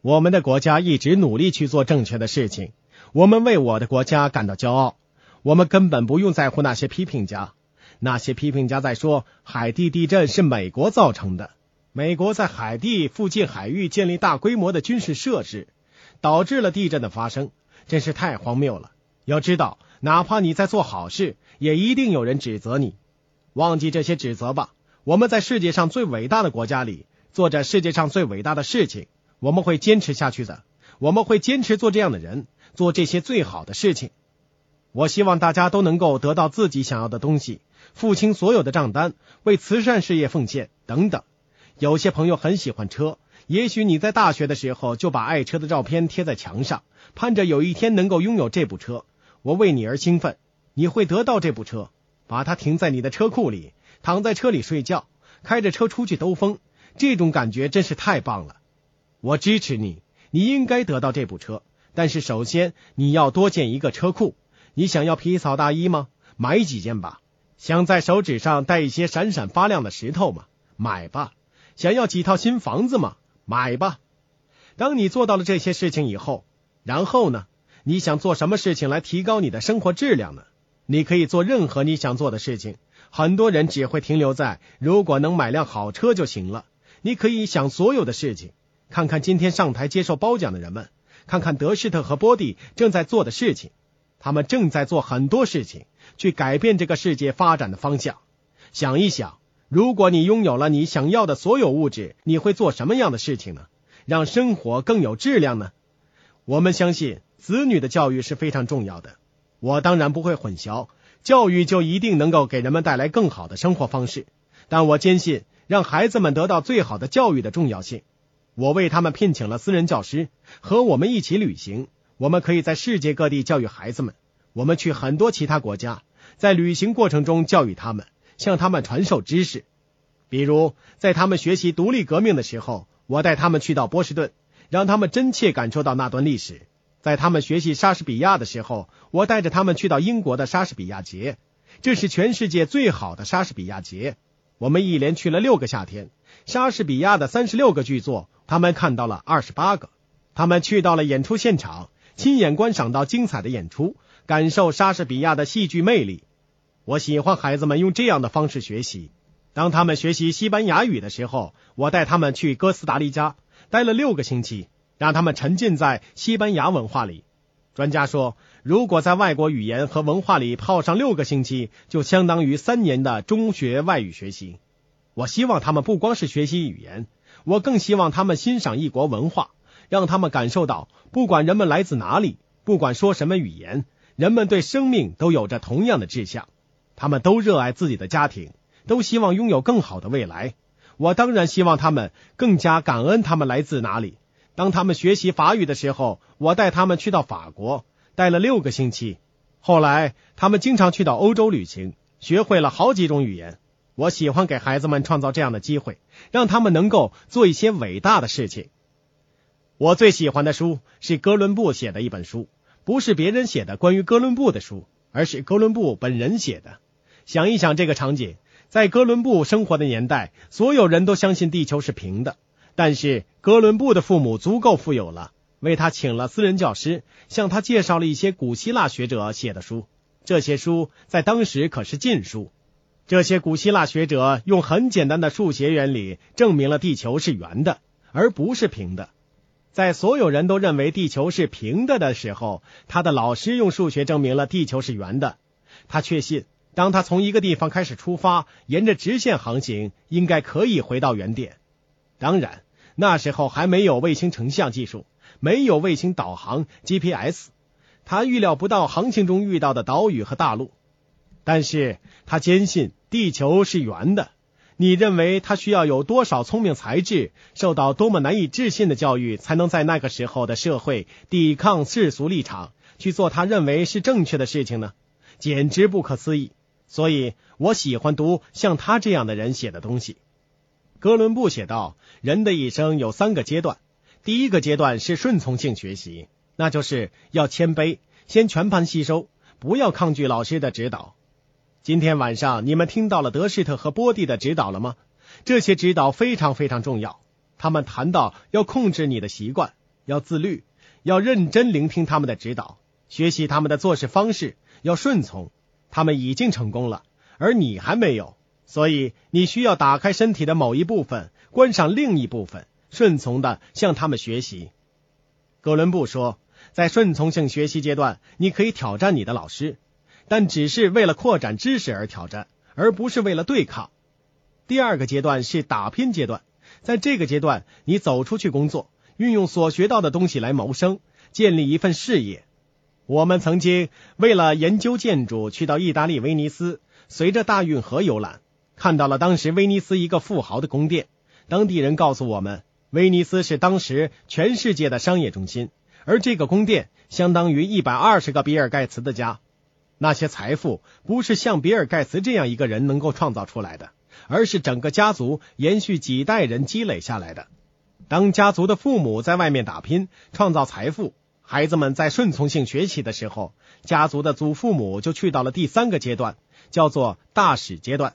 我们的国家一直努力去做正确的事情，我们为我的国家感到骄傲。我们根本不用在乎那些批评家，那些批评家在说海地地震是美国造成的，美国在海地附近海域建立大规模的军事设施，导致了地震的发生，真是太荒谬了。要知道，哪怕你在做好事，也一定有人指责你。忘记这些指责吧。我们在世界上最伟大的国家里做着世界上最伟大的事情，我们会坚持下去的。我们会坚持做这样的人，做这些最好的事情。我希望大家都能够得到自己想要的东西，付清所有的账单，为慈善事业奉献等等。有些朋友很喜欢车，也许你在大学的时候就把爱车的照片贴在墙上，盼着有一天能够拥有这部车。我为你而兴奋，你会得到这部车，把它停在你的车库里。躺在车里睡觉，开着车出去兜风，这种感觉真是太棒了。我支持你，你应该得到这部车。但是首先你要多建一个车库。你想要皮草大衣吗？买几件吧。想在手指上戴一些闪闪发亮的石头吗？买吧。想要几套新房子吗？买吧。当你做到了这些事情以后，然后呢？你想做什么事情来提高你的生活质量呢？你可以做任何你想做的事情。很多人只会停留在如果能买辆好车就行了。你可以想所有的事情，看看今天上台接受褒奖的人们，看看德士特和波蒂正在做的事情，他们正在做很多事情去改变这个世界发展的方向。想一想，如果你拥有了你想要的所有物质，你会做什么样的事情呢？让生活更有质量呢？我们相信子女的教育是非常重要的。我当然不会混淆，教育就一定能够给人们带来更好的生活方式。但我坚信让孩子们得到最好的教育的重要性。我为他们聘请了私人教师，和我们一起旅行。我们可以在世界各地教育孩子们。我们去很多其他国家，在旅行过程中教育他们，向他们传授知识。比如，在他们学习独立革命的时候，我带他们去到波士顿，让他们真切感受到那段历史；在他们学习莎士比亚的时候，我带着他们去到英国的莎士比亚节，这是全世界最好的莎士比亚节。我们一连去了六个夏天，莎士比亚的三十六个剧作，他们看到了二十八个。他们去到了演出现场，亲眼观赏到精彩的演出，感受莎士比亚的戏剧魅力。我喜欢孩子们用这样的方式学习。当他们学习西班牙语的时候，我带他们去哥斯达黎加待了六个星期，让他们沉浸在西班牙文化里。专家说，如果在外国语言和文化里泡上六个星期，就相当于三年的中学外语学习。我希望他们不光是学习语言，我更希望他们欣赏异国文化，让他们感受到，不管人们来自哪里，不管说什么语言，人们对生命都有着同样的志向，他们都热爱自己的家庭。都希望拥有更好的未来。我当然希望他们更加感恩他们来自哪里。当他们学习法语的时候，我带他们去到法国，待了六个星期。后来，他们经常去到欧洲旅行，学会了好几种语言。我喜欢给孩子们创造这样的机会，让他们能够做一些伟大的事情。我最喜欢的书是哥伦布写的一本书，不是别人写的关于哥伦布的书，而是哥伦布本人写的。想一想这个场景。在哥伦布生活的年代，所有人都相信地球是平的。但是哥伦布的父母足够富有了，为他请了私人教师，向他介绍了一些古希腊学者写的书。这些书在当时可是禁书。这些古希腊学者用很简单的数学原理证明了地球是圆的，而不是平的。在所有人都认为地球是平的的时候，他的老师用数学证明了地球是圆的。他确信。当他从一个地方开始出发，沿着直线航行，应该可以回到原点。当然，那时候还没有卫星成像技术，没有卫星导航 GPS，他预料不到航行中遇到的岛屿和大陆。但是他坚信地球是圆的。你认为他需要有多少聪明才智，受到多么难以置信的教育，才能在那个时候的社会抵抗世俗立场，去做他认为是正确的事情呢？简直不可思议。所以我喜欢读像他这样的人写的东西。哥伦布写道：“人的一生有三个阶段，第一个阶段是顺从性学习，那就是要谦卑，先全盘吸收，不要抗拒老师的指导。今天晚上你们听到了德士特和波蒂的指导了吗？这些指导非常非常重要。他们谈到要控制你的习惯，要自律，要认真聆听他们的指导，学习他们的做事方式，要顺从。”他们已经成功了，而你还没有，所以你需要打开身体的某一部分，关上另一部分，顺从的向他们学习。哥伦布说，在顺从性学习阶段，你可以挑战你的老师，但只是为了扩展知识而挑战，而不是为了对抗。第二个阶段是打拼阶段，在这个阶段，你走出去工作，运用所学到的东西来谋生，建立一份事业。我们曾经为了研究建筑去到意大利威尼斯，随着大运河游览，看到了当时威尼斯一个富豪的宫殿。当地人告诉我们，威尼斯是当时全世界的商业中心，而这个宫殿相当于一百二十个比尔盖茨的家。那些财富不是像比尔盖茨这样一个人能够创造出来的，而是整个家族延续几代人积累下来的。当家族的父母在外面打拼，创造财富。孩子们在顺从性学习的时候，家族的祖父母就去到了第三个阶段，叫做大使阶段。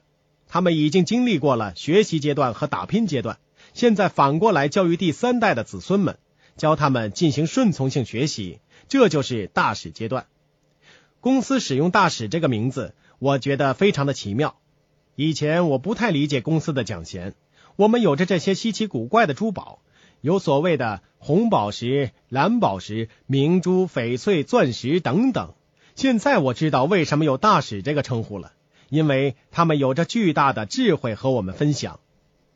他们已经经历过了学习阶段和打拼阶段，现在反过来教育第三代的子孙们，教他们进行顺从性学习，这就是大使阶段。公司使用“大使”这个名字，我觉得非常的奇妙。以前我不太理解公司的奖衔，我们有着这些稀奇古怪的珠宝。有所谓的红宝石、蓝宝石、明珠、翡翠、钻石等等。现在我知道为什么有大使这个称呼了，因为他们有着巨大的智慧和我们分享。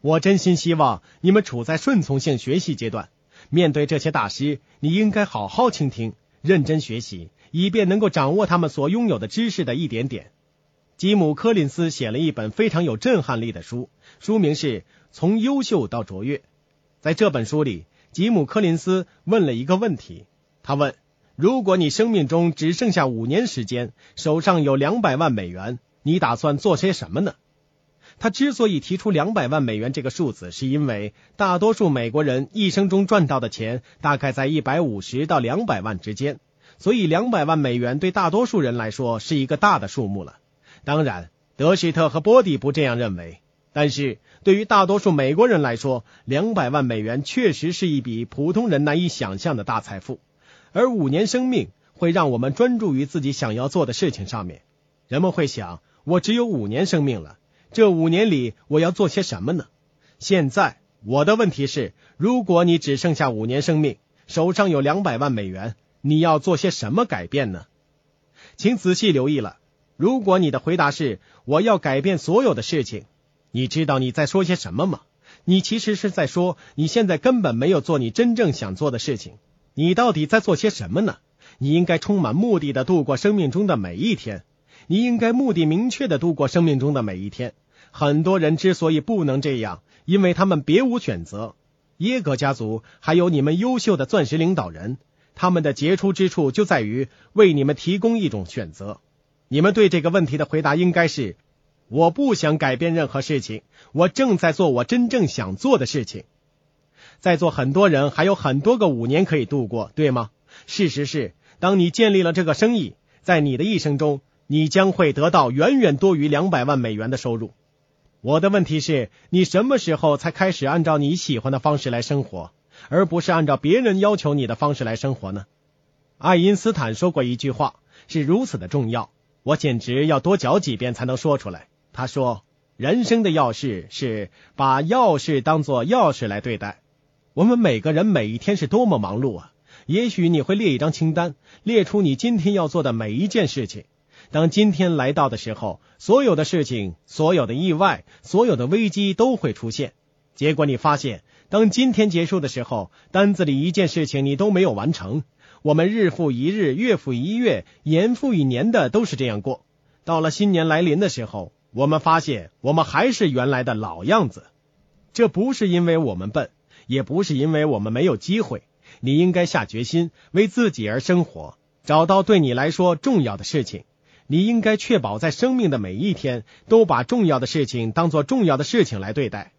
我真心希望你们处在顺从性学习阶段，面对这些大师，你应该好好倾听，认真学习，以便能够掌握他们所拥有的知识的一点点。吉姆·柯林斯写了一本非常有震撼力的书，书名是《从优秀到卓越》。在这本书里，吉姆·柯林斯问了一个问题，他问。如果你生命中只剩下五年时间，手上有两百万美元，你打算做些什么呢？他之所以提出两百万美元这个数字，是因为大多数美国人一生中赚到的钱大概在一百五十到两百万之间，所以两百万美元对大多数人来说是一个大的数目了。当然，德希特和波迪不这样认为，但是对于大多数美国人来说，两百万美元确实是一笔普通人难以想象的大财富。而五年生命会让我们专注于自己想要做的事情上面。人们会想：我只有五年生命了，这五年里我要做些什么呢？现在我的问题是：如果你只剩下五年生命，手上有两百万美元，你要做些什么改变呢？请仔细留意了。如果你的回答是我要改变所有的事情，你知道你在说些什么吗？你其实是在说你现在根本没有做你真正想做的事情。你到底在做些什么呢？你应该充满目的的度过生命中的每一天。你应该目的明确的度过生命中的每一天。很多人之所以不能这样，因为他们别无选择。耶格家族还有你们优秀的钻石领导人，他们的杰出之处就在于为你们提供一种选择。你们对这个问题的回答应该是：我不想改变任何事情，我正在做我真正想做的事情。在座很多人还有很多个五年可以度过，对吗？事实是，当你建立了这个生意，在你的一生中，你将会得到远远多于两百万美元的收入。我的问题是，你什么时候才开始按照你喜欢的方式来生活，而不是按照别人要求你的方式来生活呢？爱因斯坦说过一句话，是如此的重要，我简直要多嚼几遍才能说出来。他说：“人生的钥匙是把钥匙当做钥匙来对待。”我们每个人每一天是多么忙碌啊！也许你会列一张清单，列出你今天要做的每一件事情。当今天来到的时候，所有的事情、所有的意外、所有的危机都会出现。结果你发现，当今天结束的时候，单子里一件事情你都没有完成。我们日复一日、月复一月、年复一年的都是这样过。到了新年来临的时候，我们发现我们还是原来的老样子。这不是因为我们笨。也不是因为我们没有机会，你应该下决心为自己而生活，找到对你来说重要的事情。你应该确保在生命的每一天都把重要的事情当做重要的事情来对待。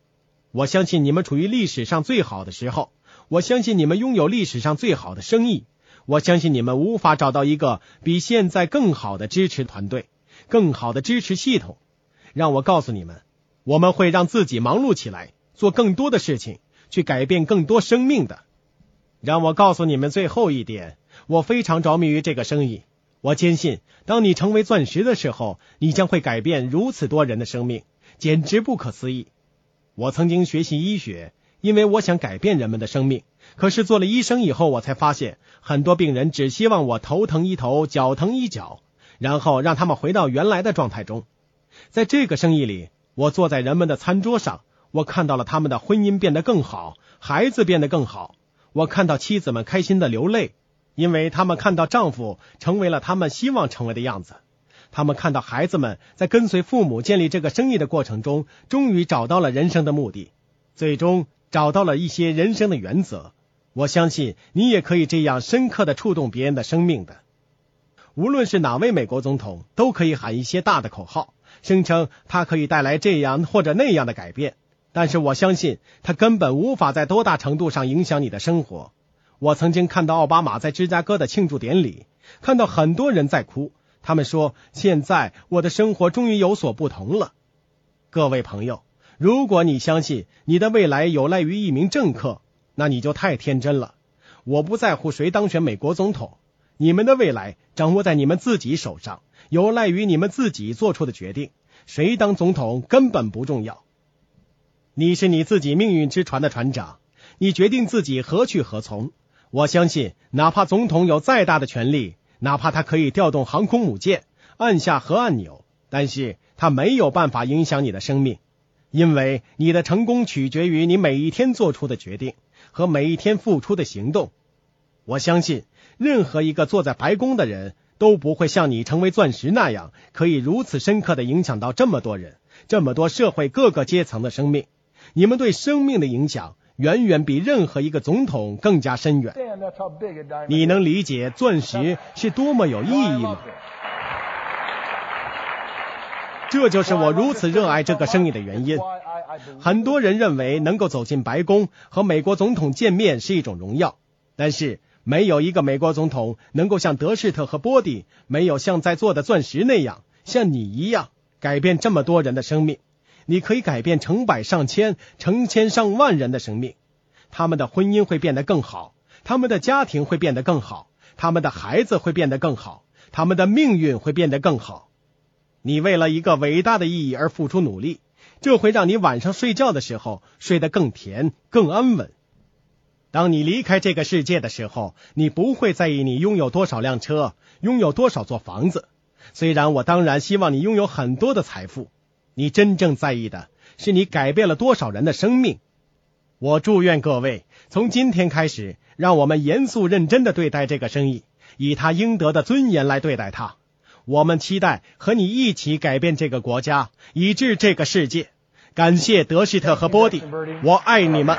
我相信你们处于历史上最好的时候，我相信你们拥有历史上最好的生意，我相信你们无法找到一个比现在更好的支持团队、更好的支持系统。让我告诉你们，我们会让自己忙碌起来，做更多的事情。去改变更多生命的，让我告诉你们最后一点，我非常着迷于这个生意。我坚信，当你成为钻石的时候，你将会改变如此多人的生命，简直不可思议。我曾经学习医学，因为我想改变人们的生命。可是做了医生以后，我才发现，很多病人只希望我头疼一头，脚疼一脚，然后让他们回到原来的状态中。在这个生意里，我坐在人们的餐桌上。我看到了他们的婚姻变得更好，孩子变得更好。我看到妻子们开心的流泪，因为他们看到丈夫成为了他们希望成为的样子。他们看到孩子们在跟随父母建立这个生意的过程中，终于找到了人生的目的，最终找到了一些人生的原则。我相信你也可以这样深刻的触动别人的生命的。无论是哪位美国总统，都可以喊一些大的口号，声称他可以带来这样或者那样的改变。但是我相信，他根本无法在多大程度上影响你的生活。我曾经看到奥巴马在芝加哥的庆祝典礼，看到很多人在哭。他们说：“现在我的生活终于有所不同了。”各位朋友，如果你相信你的未来有赖于一名政客，那你就太天真了。我不在乎谁当选美国总统，你们的未来掌握在你们自己手上，有赖于你们自己做出的决定。谁当总统根本不重要。你是你自己命运之船的船长，你决定自己何去何从。我相信，哪怕总统有再大的权力，哪怕他可以调动航空母舰、按下核按钮，但是他没有办法影响你的生命。因为你的成功取决于你每一天做出的决定和每一天付出的行动。我相信，任何一个坐在白宫的人都不会像你成为钻石那样，可以如此深刻的影响到这么多人、这么多社会各个阶层的生命。你们对生命的影响远远比任何一个总统更加深远。你能理解钻石是多么有意义吗？这就是我如此热爱这个生意的原因。很多人认为能够走进白宫和美国总统见面是一种荣耀，但是没有一个美国总统能够像德士特和波迪，没有像在座的钻石那样，像你一样改变这么多人的生命。你可以改变成百上千、成千上万人的生命，他们的婚姻会变得更好，他们的家庭会变得更好，他们的孩子会变得更好，他们的命运会变得更好。你为了一个伟大的意义而付出努力，这会让你晚上睡觉的时候睡得更甜、更安稳。当你离开这个世界的时候，你不会在意你拥有多少辆车、拥有多少座房子。虽然我当然希望你拥有很多的财富，你真正在意的是你改变了多少人的生命。我祝愿各位从今天开始，让我们严肃认真的对待这个生意，以他应得的尊严来对待他。我们期待和你一起改变这个国家，以致这个世界。感谢德希特和波蒂，我爱你们。